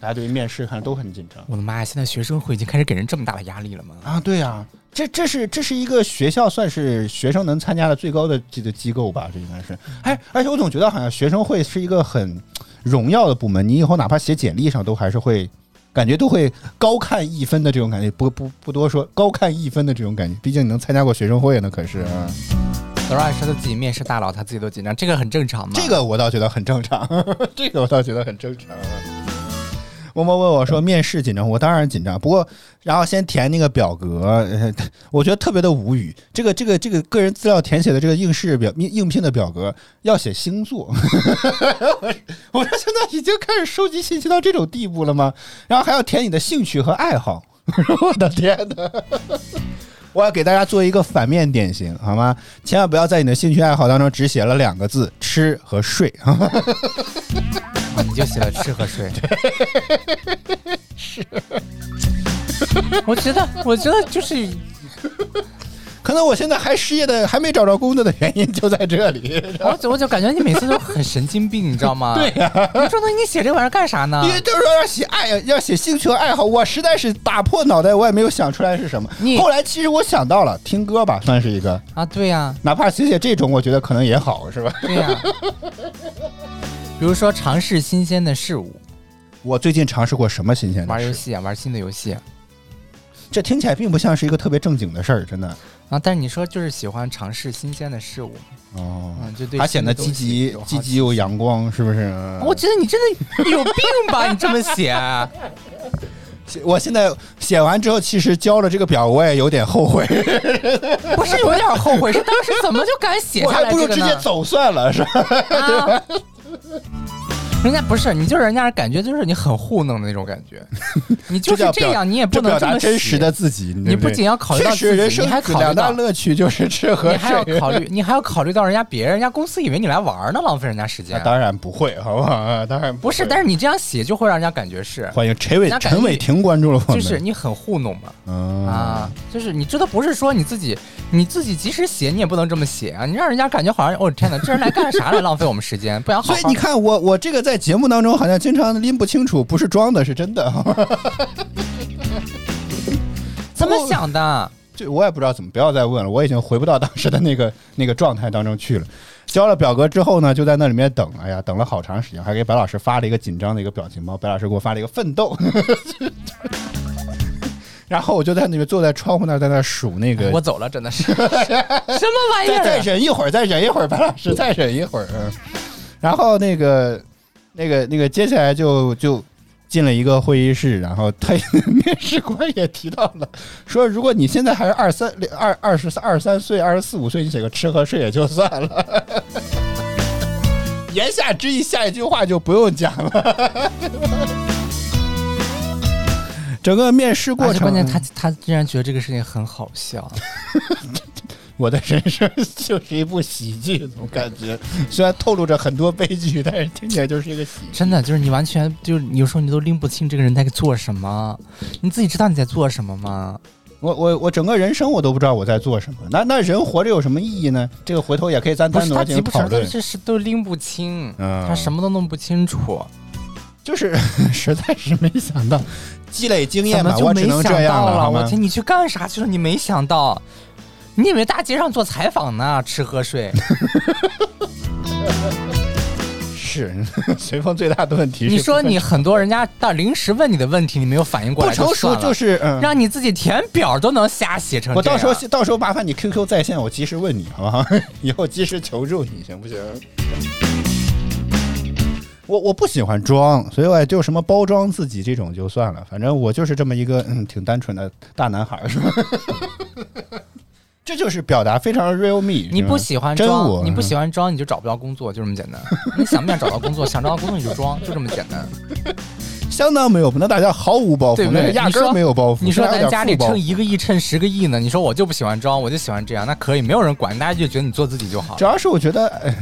大家对于面试看都很紧张我的妈呀！现在学生会已经开始给人这么大的压力了吗？啊。对呀、这这是这是一个学校算是学生能参加的最高的这个机构吧？这应该是。哎，而且我总觉得好像学生会是一个很荣耀的部门，你以后哪怕写简历上都还是会。感觉都会高看一分的这种感觉，不不不多说，高看一分的这种感觉。毕竟你能参加过学生会呢，可是啊。Laura 说他自己面试大佬，他自己都紧张，这个很正常嘛。这个我倒觉得很正常，这个我倒觉得很正常。默默问我说：“面试紧张？我当然紧张，不过然后先填那个表格，呃 我觉得特别的无语。这个这个这个个人资料填写的这个应试表应应聘的表格要写星座，我 我说现在已经开始收集信息到这种地步了吗？然后还要填你的兴趣和爱好，我的天哪！我要给大家做一个反面典型，好吗？千万不要在你的兴趣爱好当中只写了两个字“吃”和“睡”。啊你就写了吃和睡。是。我觉得，我觉得就是可能我现在还失业的，还没找着工作的原因就在这里。我就我就感觉你每次都很神经病，你知道吗？对呀、你说那你写这玩意儿干啥呢？因为就是说要写爱，要写兴趣和爱好，我实在是打破脑袋，我也没有想出来是什么你。后来其实我想到了，听歌吧，算是一个，啊，对呀、哪怕写写这种，我觉得可能也好，是吧？对呀、比如说尝试新鲜的事物，我最近尝试过什么新鲜的事？玩游戏啊，玩新的游戏啊。这听起来并不像是一个特别正经的事儿，真的。啊，但是你说就是喜欢尝试新鲜的事物，哦，嗯，就对，还显得积极、积极又。阳光，是不是？我觉得你真的有病吧？你这么写，我现在写完之后，其实交了这个表，我也有点后悔，不是有点后悔，是当时怎么就敢写我还不如直？接走算了，是吧？啊！呵 人家不是你，就是人家感觉就是你很糊弄的那种感觉，你就是这样，你也不能这么真实写的自己。你不仅要考虑到自己，你还考虑到，乐趣就是吃和你还要。考虑，你还要考虑到人家别人，人家公司以为你来玩呢，浪费人家时那间。当然不会，好不好？啊当然不是，但是是你这样写就会让人家感觉是，欢迎陈伟陈伟霆关注了我们，就是你很糊弄嘛。嗯啊，就是你这都不是说你自己，你自己即使写你也不能这么写啊，你让人家感觉好像哦天哪，这人来干啥来浪费我们时间，不想好好。所以你看我我这个在节目当中好像经常拎不清楚，不是装的，是真的。怎么想的？这我也不知道怎么，不要再问了，我已经回不到当时的那个 那个状态当中去了。交了表格之后呢，就在那里面等，哎呀，等了好长时间，还给白老师发了一个紧张的一个表情包，白老师给我发了一个奋斗。然后我就在那个坐在窗户那儿，在那数那个我走了，真的是什么玩意儿再？忍一会儿，再忍一会儿，白老师再忍一会儿。嗯，然后那个那个那个接下来就就进了一个会议室，然后他 面试官也提到了，说如果你现在还是二三二二十二三岁、二十四五岁，你写个吃喝睡也就算了。言下之意，下一句话就不用讲了。整个面试过程，关键他他竟然觉得这个事情很好笑，我的人生 就是一部喜剧，总感觉虽然透露着很多悲剧，但是听起来就是一个喜剧。真的就是你完全就是有时候你都拎不清这个人在做什么，你自己知道你在做什么吗？我我我整个人生我都不知道我在做什么，那那人活着有什么意义呢？这个回头也可以咱单独来进急不讨论。这是都拎不清，嗯他什么都弄不清楚，就是 实在是没想到，积累经验吧，怎么就没我只能这想样了？我天，你去干啥去了？你没想到，你以为大街上做采访呢？吃喝睡，是 随风最大的问题是你说你很多人家到临时问你的问题，你没有反应过来不成熟就是嗯。让你自己填表都能瞎写成我。到时候到时候麻烦你 QQ 在线，我及时问你，好不好？以后及时求助你，行不行？我我不喜欢装，所以我也就什么包装自己这种就算了，反正我就是这么一个嗯挺单纯的大男孩，是吧？这就是表达非常 real me。你不喜欢装，你不喜欢装，你就找不到工作，就这么简单。你想不想找到工作？想找到工作你就装，就这么简单。相当没有，那大家毫无包袱，对不对那压根儿没有包袱。你说咱家里负包袱趁一个亿、称十个亿呢？你说我就不喜欢装，我就喜欢这样，那可以，没有人管，大家就觉得你做自己就好 主。要是我觉得，哎，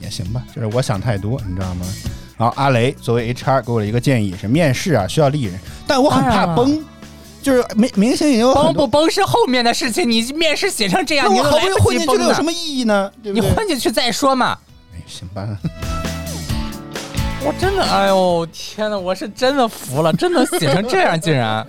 也行吧，就是我想太多，你知道吗？然后阿雷作为 HR 给我了一个建议是，面试啊需要丽人，但我很怕啊崩，就是明明星也有崩，不崩是后面的事情，你面试写成这样，你好不容易你来不混进去了，有什么意义呢？你？混进去再说嘛。哎，行吧，我真的，哎呦天呐，我是真的服了，真的写成这样，竟然。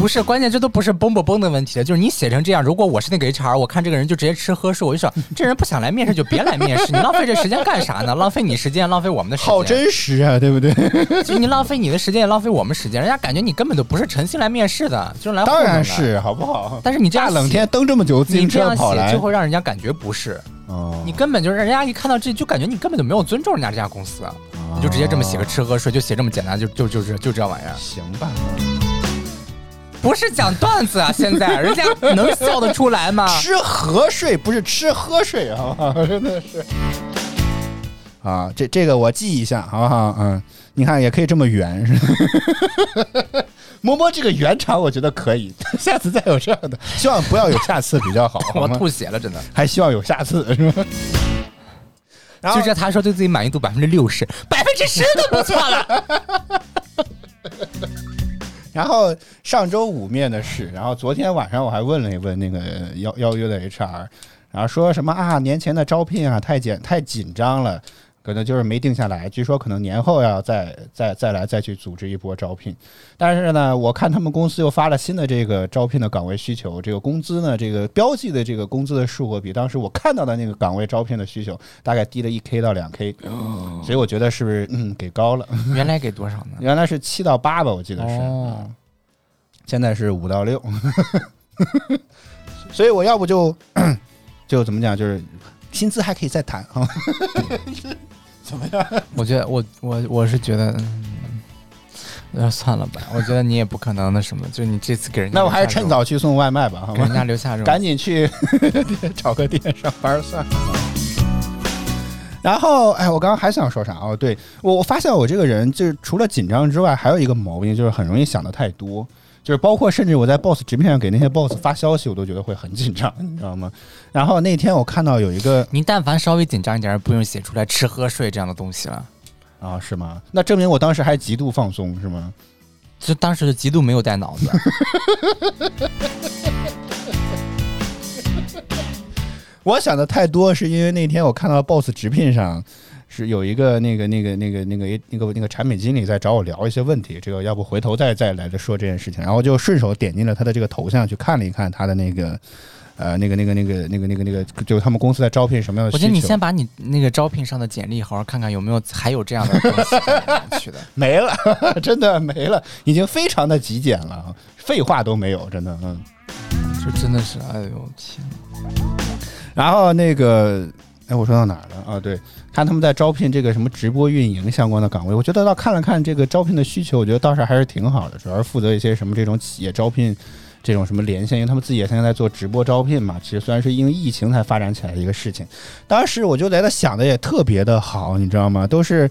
不是，关键这都不是崩不崩的问题了，就是你写成这样，如果我是那个 HR，我看这个人就直接吃喝睡，我就说 这人不想来面试就别来面试，你浪费这时间干啥呢？浪费你时间，浪费我们的时间。好真实啊，对不对？就你浪费你的时间，也浪费我们时间，人家感觉你根本就不是诚心来面试的，就是来当的然是，好不好？但是你这样大冷天蹬这么久自行车跑来写就，会让人家感觉不是，哦你根本就是人家一看到这就感觉你根本就没有尊重人家这家公司，你就直接这么写个吃喝睡，就写这么简单，就就就是就这玩意儿，行吧？不是讲段子啊！现在人家能笑得出来吗？吃和睡不是吃喝睡，好不好？真的是。啊，这这个我记一下，好不好？嗯，你看也可以这么圆，是吧？摸摸这个圆场，我觉得可以。下次再有这样的，希望不要有下次比较好。我吐血了，真的。还希望有下次，是吧？然后就这，他说对自己满意度百分之六十，百分之十都不错了。然后上周五面的试，然后昨天晚上我还问了一问那个邀邀约的 HR，然后说什么啊，年前的招聘啊太紧太紧张了，可能就是没定下来，据说可能年后要再再再来再去组织一波招聘。但是呢，我看他们公司又发了新的这个招聘的岗位需求，这个工资呢，这个标记的这个工资的数额比当时我看到的那个岗位招聘的需求大概低了一 k 到两 k，所以我觉得是不是嗯给高了？原来给多少呢？原来是七到八吧，我记得是。哦，现在是五到六，所以我要不就 就怎么讲，就是薪资还可以再谈啊。怎么样？我觉得我我我是觉得，嗯，那算了吧。我觉得你也不可能那什么，就你这次给人家那我还是趁早去送外卖吧，好给人？家留下这种赶紧去找个店上班算了。然后，哎，我刚刚还想说啥？哦，对我我发现我这个人就是除了紧张之外，还有一个毛病，就是很容易想的太多。就是包括甚至我在 boss 直面上给那些 boss 发消息，我都觉得会很紧张，你知道吗？然后那天我看到有一个您但凡稍微紧张一点，不用写出来吃喝睡这样的东西了。啊，是吗？那证明我当时还极度放松，是吗？就当时就极度没有带脑子，我想的太多，是因为那天我看到 Boss 直聘上是有一个那个那个那个那个那个那个产品经理在找我聊一些问题，这个要不回头再再来着说这件事情，然后就顺手点进了他的这个头像去看了一看他的那个呃那个那个那个那个那个那个，就他们公司在招聘什么样的。我觉得你先把你那个招聘上的简历好好看看，有没有还有这样的东西去的。没了，真的没了，已经非常的极简了，废话都没有，真的，嗯。就真的是，哎呦天！然后那个，哎，我说到哪儿了啊？对，看他们在招聘这个什么直播运营相关的岗位，我觉得倒看了看这个招聘的需求，我觉得倒是还是挺好的，主要是负责一些什么这种企业招聘这种什么连线，因为他们自己也现在在做直播招聘嘛。其实虽然是因为疫情才发展起来的一个事情，当时我就在那想的也特别的好，你知道吗？都是。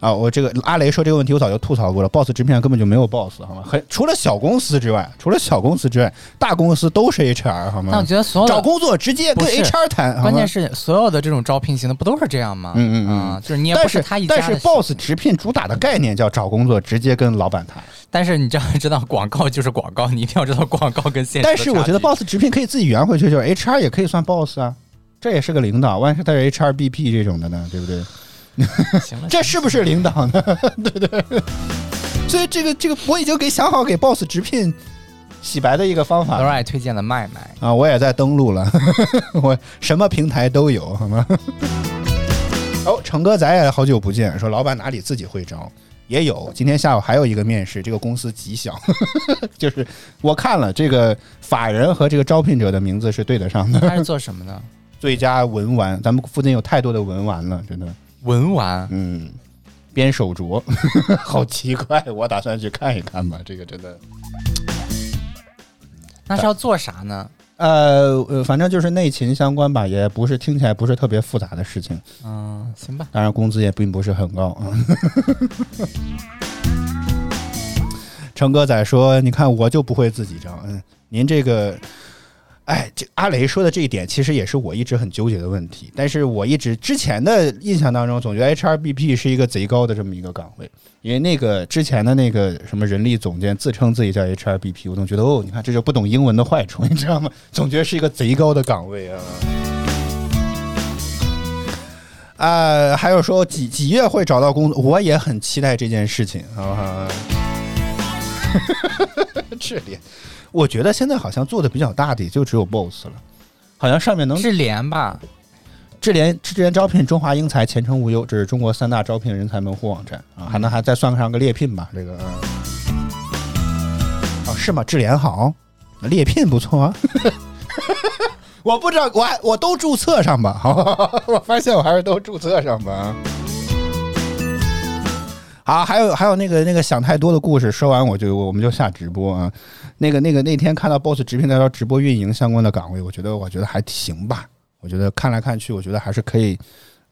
啊，我这个阿雷说这个问题，我早就吐槽过了。Boss 直聘根本就没有 Boss，好吗？很除了小公司之外，除了小公司之外，大公司都是 HR，好吗？那我觉得所有的找工作直接跟 HR 谈，关键是所有的这种招聘型的不都是这样吗？嗯嗯嗯啊，就是你也但是他一家但是的 Boss 直聘主打的概念叫找工作直接跟老板谈，但是你这样 知道广告就是广告，你一定要知道广告跟现实。但是我觉得 Boss 直聘可以自己圆回去，就是 HR 也可以算 Boss 啊，这也是个领导，万一是他是 HRBP 这种的呢，对不对？行了，这是不是领导呢？对不对？所以这个这个我已经给想好给 Boss 直聘洗白的一个方法了罗爱推荐的麦麦，啊，我也在登录了，我什么平台都有，好吗？哦，成哥咱也好久不见，说老板哪里自己会招？也有，今天下午还有一个面试，这个公司极小，就是我看了这个法人和这个招聘者的名字是对得上的，他是做什么的？最佳文玩，咱们附近有太多的文玩了，真的。文玩，嗯，编手镯，好奇怪，我打算去看一看吧。这个真的，那是要做啥呢？呃呃，反正就是内勤相关吧，也不是听起来不是特别复杂的事情。嗯，行吧。当然，工资也并不是很高啊。成哥仔说：“你看，我就不会自己招。嗯，您这个，哎，这阿雷说的这一点，其实也是我一直很纠结的问题。但是我一直之前的印象当中，总觉得 HRBP 是一个贼高的这么一个岗位，因为那个之前的那个什么人力总监自称自己叫 HRBP，我总觉得哦，你看这就不懂英文的坏处，你知道吗？总觉得是一个贼高的岗位啊。”啊、还有说几几月会找到工作，我也很期待这件事情，好不好？智联，我觉得现在好像做的比较大的也就只有 BOSS 了，好像上面能智联吧？智联智联招聘中华英才前程无忧，这是中国三大招聘人才门户网站啊，还能还再算上个猎聘吧？这个，啊，是吗？智联好，猎聘不错啊。我不知道，我还我都注册上吧，好？我发现我还是都注册上吧。好，还有还有那个那个想太多的故事，说完我就我们就下直播啊。那个那个那天看到 BOSS 直聘在招直播运营相关的岗位，我觉得我觉得还行吧。我觉得看来看去，我觉得还是可以，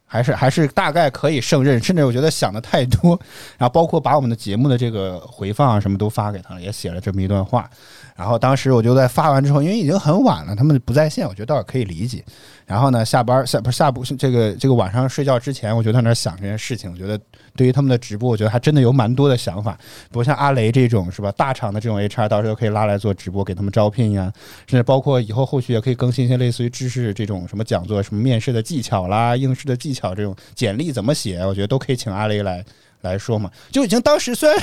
还是还是大概可以胜任。甚至我觉得想的太多，然后包括把我们的节目的这个回放啊什么都发给他了，也写了这么一段话。然后当时我就在发完之后，因为已经很晚了，他们不在线，我觉得倒是可以理解。然后呢，下班下不是下不这个这个晚上睡觉之前，我就在那儿想这件事情。我觉得对于他们的直播，我觉得还真的有蛮多的想法。不像阿雷这种是吧，大厂的这种 HR，到时候可以拉来做直播，给他们招聘呀，甚至包括以后后续也可以更新一些类似于知识这种什么讲座、什么面试的技巧啦、应试的技巧这种简历怎么写，我觉得都可以请阿雷来来说嘛。就已经当时虽然。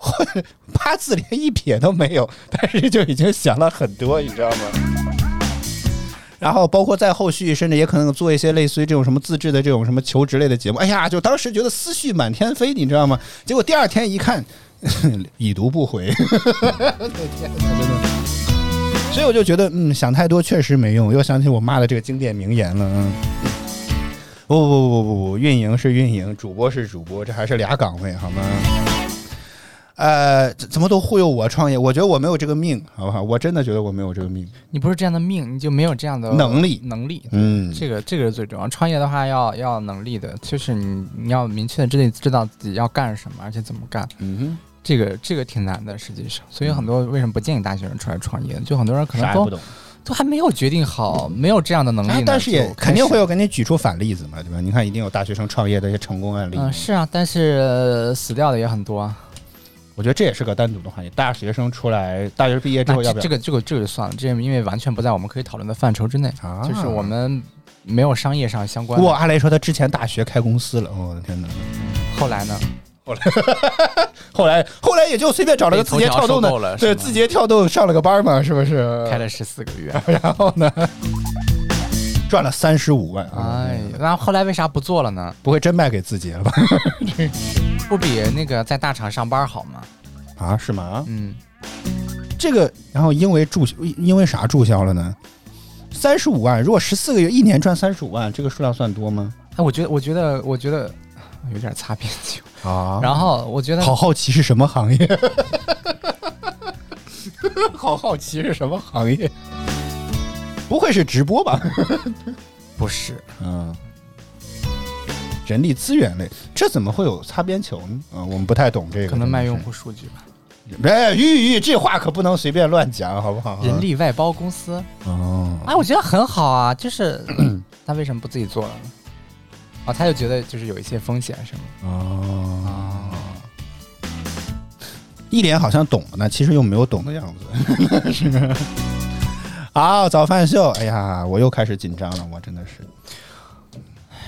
八字连一撇都没有，但是就已经想了很多，你知道吗？然后包括在后续，甚至也可能做一些类似于这种什么自制的这种什么求职类的节目。哎呀，就当时觉得思绪满天飞，你知道吗？结果第二天一看，已读不回。我的天哪，真的。所以我就觉得，嗯，想太多确实没用。又想起我妈的这个经典名言了，嗯。不不不不不，运营是运营，主播是主播，这还是俩岗位，好吗？呃，怎怎么都忽悠我创业？我觉得我没有这个命，好不好？我真的觉得我没有这个命。你不是这样的命，你就没有这样的能力能力。嗯这个这个是最重要。创业的话要要能力的，就是你你要明确的知道知道自己要干什么，而且怎么干。嗯这个这个挺难的，实际上。所以很多为什么不建议大学生出来创业？就很多人可，能都不懂。都还没有决定好，没有这样的能力、啊但是也肯定会有给你举出反例子嘛，对吧？你看，一定有大学生创业的一些成功案例。嗯，是啊，但是、呃死掉的也很多啊。我觉得这也是个单独的话题。大学生出来，大学毕业之后要不要这这个这个这个就算了，这因为完全不在我们可以讨论的范畴之内，啊就是我们没有商业上相关不过，阿雷说他之前大学开公司了，我的天哪！后来呢？后来 后来后来也就随便找了个字节跳动的，对，字节跳动上了个班嘛，是不是？开了十四个月。然后呢，赚了三十五万，啊哎，那后来为啥不做了呢？不会真卖给字节了吧？不比那个在大厂上班好吗？啊，是吗？嗯，这个，然后因为注因为啥注销了呢？三十五万，如果十四个月一年赚三十五万，这个数量算多吗？哎，我觉得，我觉得，我觉得 有点擦边球。啊然后我觉得好好奇是什么行业？好好奇是什么行业？不会是直播吧？不是，嗯，人力资源类，这怎么会有擦边球呢？啊、我们不太懂这个，可能卖用户数据吧。哎，玉玉，这话可不能随便乱讲，好不好？人力外包公司，哦，哎，我觉得很好啊，就是 他为什么不自己做了呢？哦，他就觉得就是有一些风险，什么？哦，啊，一脸好像懂了呢，其实又没有懂的样子。是。好，早饭秀，哎呀，我又开始紧张了，我真的是，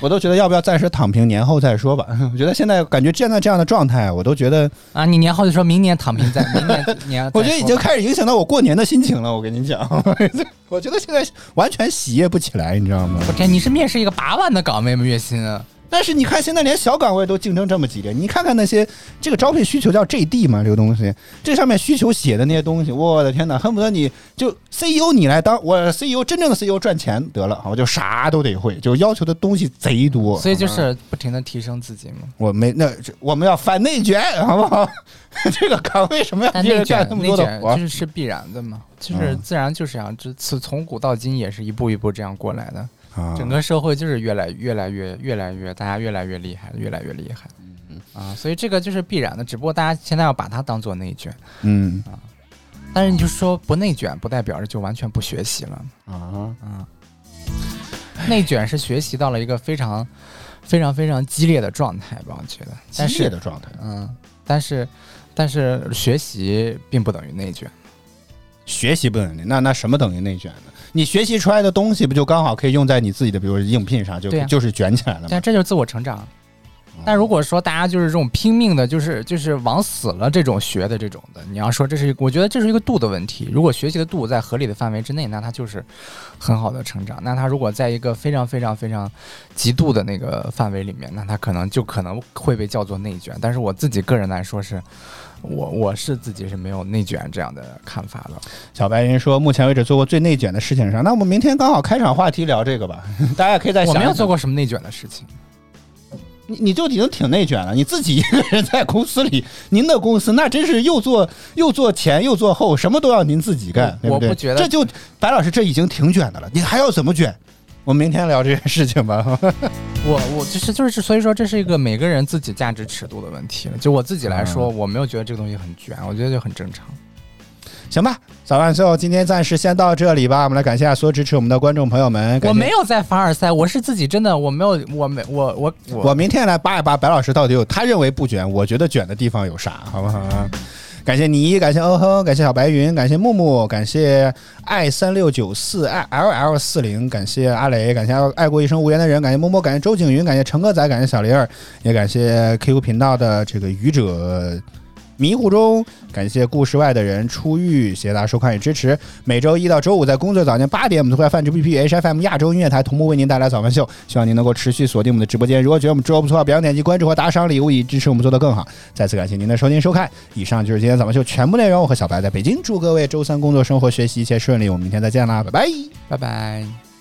我都觉得要不要暂时躺平，年后再说吧。我觉得现在感觉现在这样的状态，我都觉得，啊，你年后就说明年躺平再，明年年 我觉得已经开始影响到我过年的心情了。我跟你讲，我觉得现在完全喜悦不起来，你知道吗？我天，你是面试一个八万的岗位吗？月薪啊？但是你看，现在连小岗位都竞争这么激烈，你看看那些这个招聘需求叫 JD 嘛，这个东西，这上面需求写的那些东西，我的天哪，恨不得你就 CEO 你来当我 CEO，真正的 CEO 赚钱得了，我就啥都得会，就要求的东西贼多，所以就是不停的提升自己嘛。我没那我们要反内卷，好不好？这个岗为什么要但一个内卷人干那么内卷多的活就？是是必然的嘛，就是嗯自然就是这样，这此从古到今也是一步一步这样过来的。啊整个社会就是越来越来越越来越，大家越来越厉害，越来越厉害。嗯啊，所以这个就是必然的，只不过大家现在要把它当做内卷。嗯啊但是你就说不内卷，不代表着就完全不学习了。啊，啊，内卷是学习到了一个非常、非常、非常激烈的状态吧？我觉得，但激烈是的状态，嗯，但是但是学习并不等于内卷。学习不等于那那什么等于内卷呢？你学习出来的东西不就刚好可以用在你自己的，比如应聘上，就啊就是卷起来了吗？但这就是自我成长。但如果说大家就是这种拼命的，就是就是往死了这种学的这种的，你要说这是一个，我觉得这是一个度的问题。如果学习的度在合理的范围之内，那他就是很好的成长。那他如果在一个非常非常非常极度的那个范围里面，那他可能就可能会被叫做内卷。但是我自己个人来说是，我我是自己是没有内卷这样的看法的。小白人说，目前为止做过最内卷的事情上，那我们明天刚好开场话题聊这个吧，大家也可以再想。我没有做，过什么内卷的事情。你你就已经挺内卷了，你自己一个人在公司里，您的公司那真是又做又做前又做后，什么都要您自己干，对对？我不觉得这就白老师这已经挺卷的了，你还要怎么卷？我们明天聊这件事情吧。我我就是就是，所以说这是一个每个人自己价值尺度的问题。就我自己来说，我没有觉得这个东西很卷，我觉得就很正常。行吧，早饭秀今天暂时先到这里吧。我们来感谢一下所有支持我们的观众朋友们。我没有在凡尔赛，我是自己真的，我没有，我没，我我我明天来扒一扒白老师到底有他认为不卷，我觉得卷的地方有啥，好不好啊？感谢你，感谢嗯哼，感谢小白云，感谢木木，感谢爱三六九四爱 L L 四零，感谢阿雷，感谢爱过一生无言的人，感谢默默，感谢周景云，感谢成哥仔，感谢小林儿，也感谢 QQ 频道的这个愚者。迷糊中，感谢故事外的人出狱，谢谢大家收看与支持。每周一到周五在工作早间八点，我们都会在泛直 B P H F M 亚洲音乐台同步为您带来早饭秀，希望您能够持续锁定我们的直播间。如果觉得我们直播不错，别忘点击关注和打赏礼物，以支持我们做得更好。再次感谢您的收听收看，以上就是今天早饭秀全部内容。我和小白在北京，祝各位周三工作生活学习一切顺利。我们明天再见啦，拜拜。拜拜。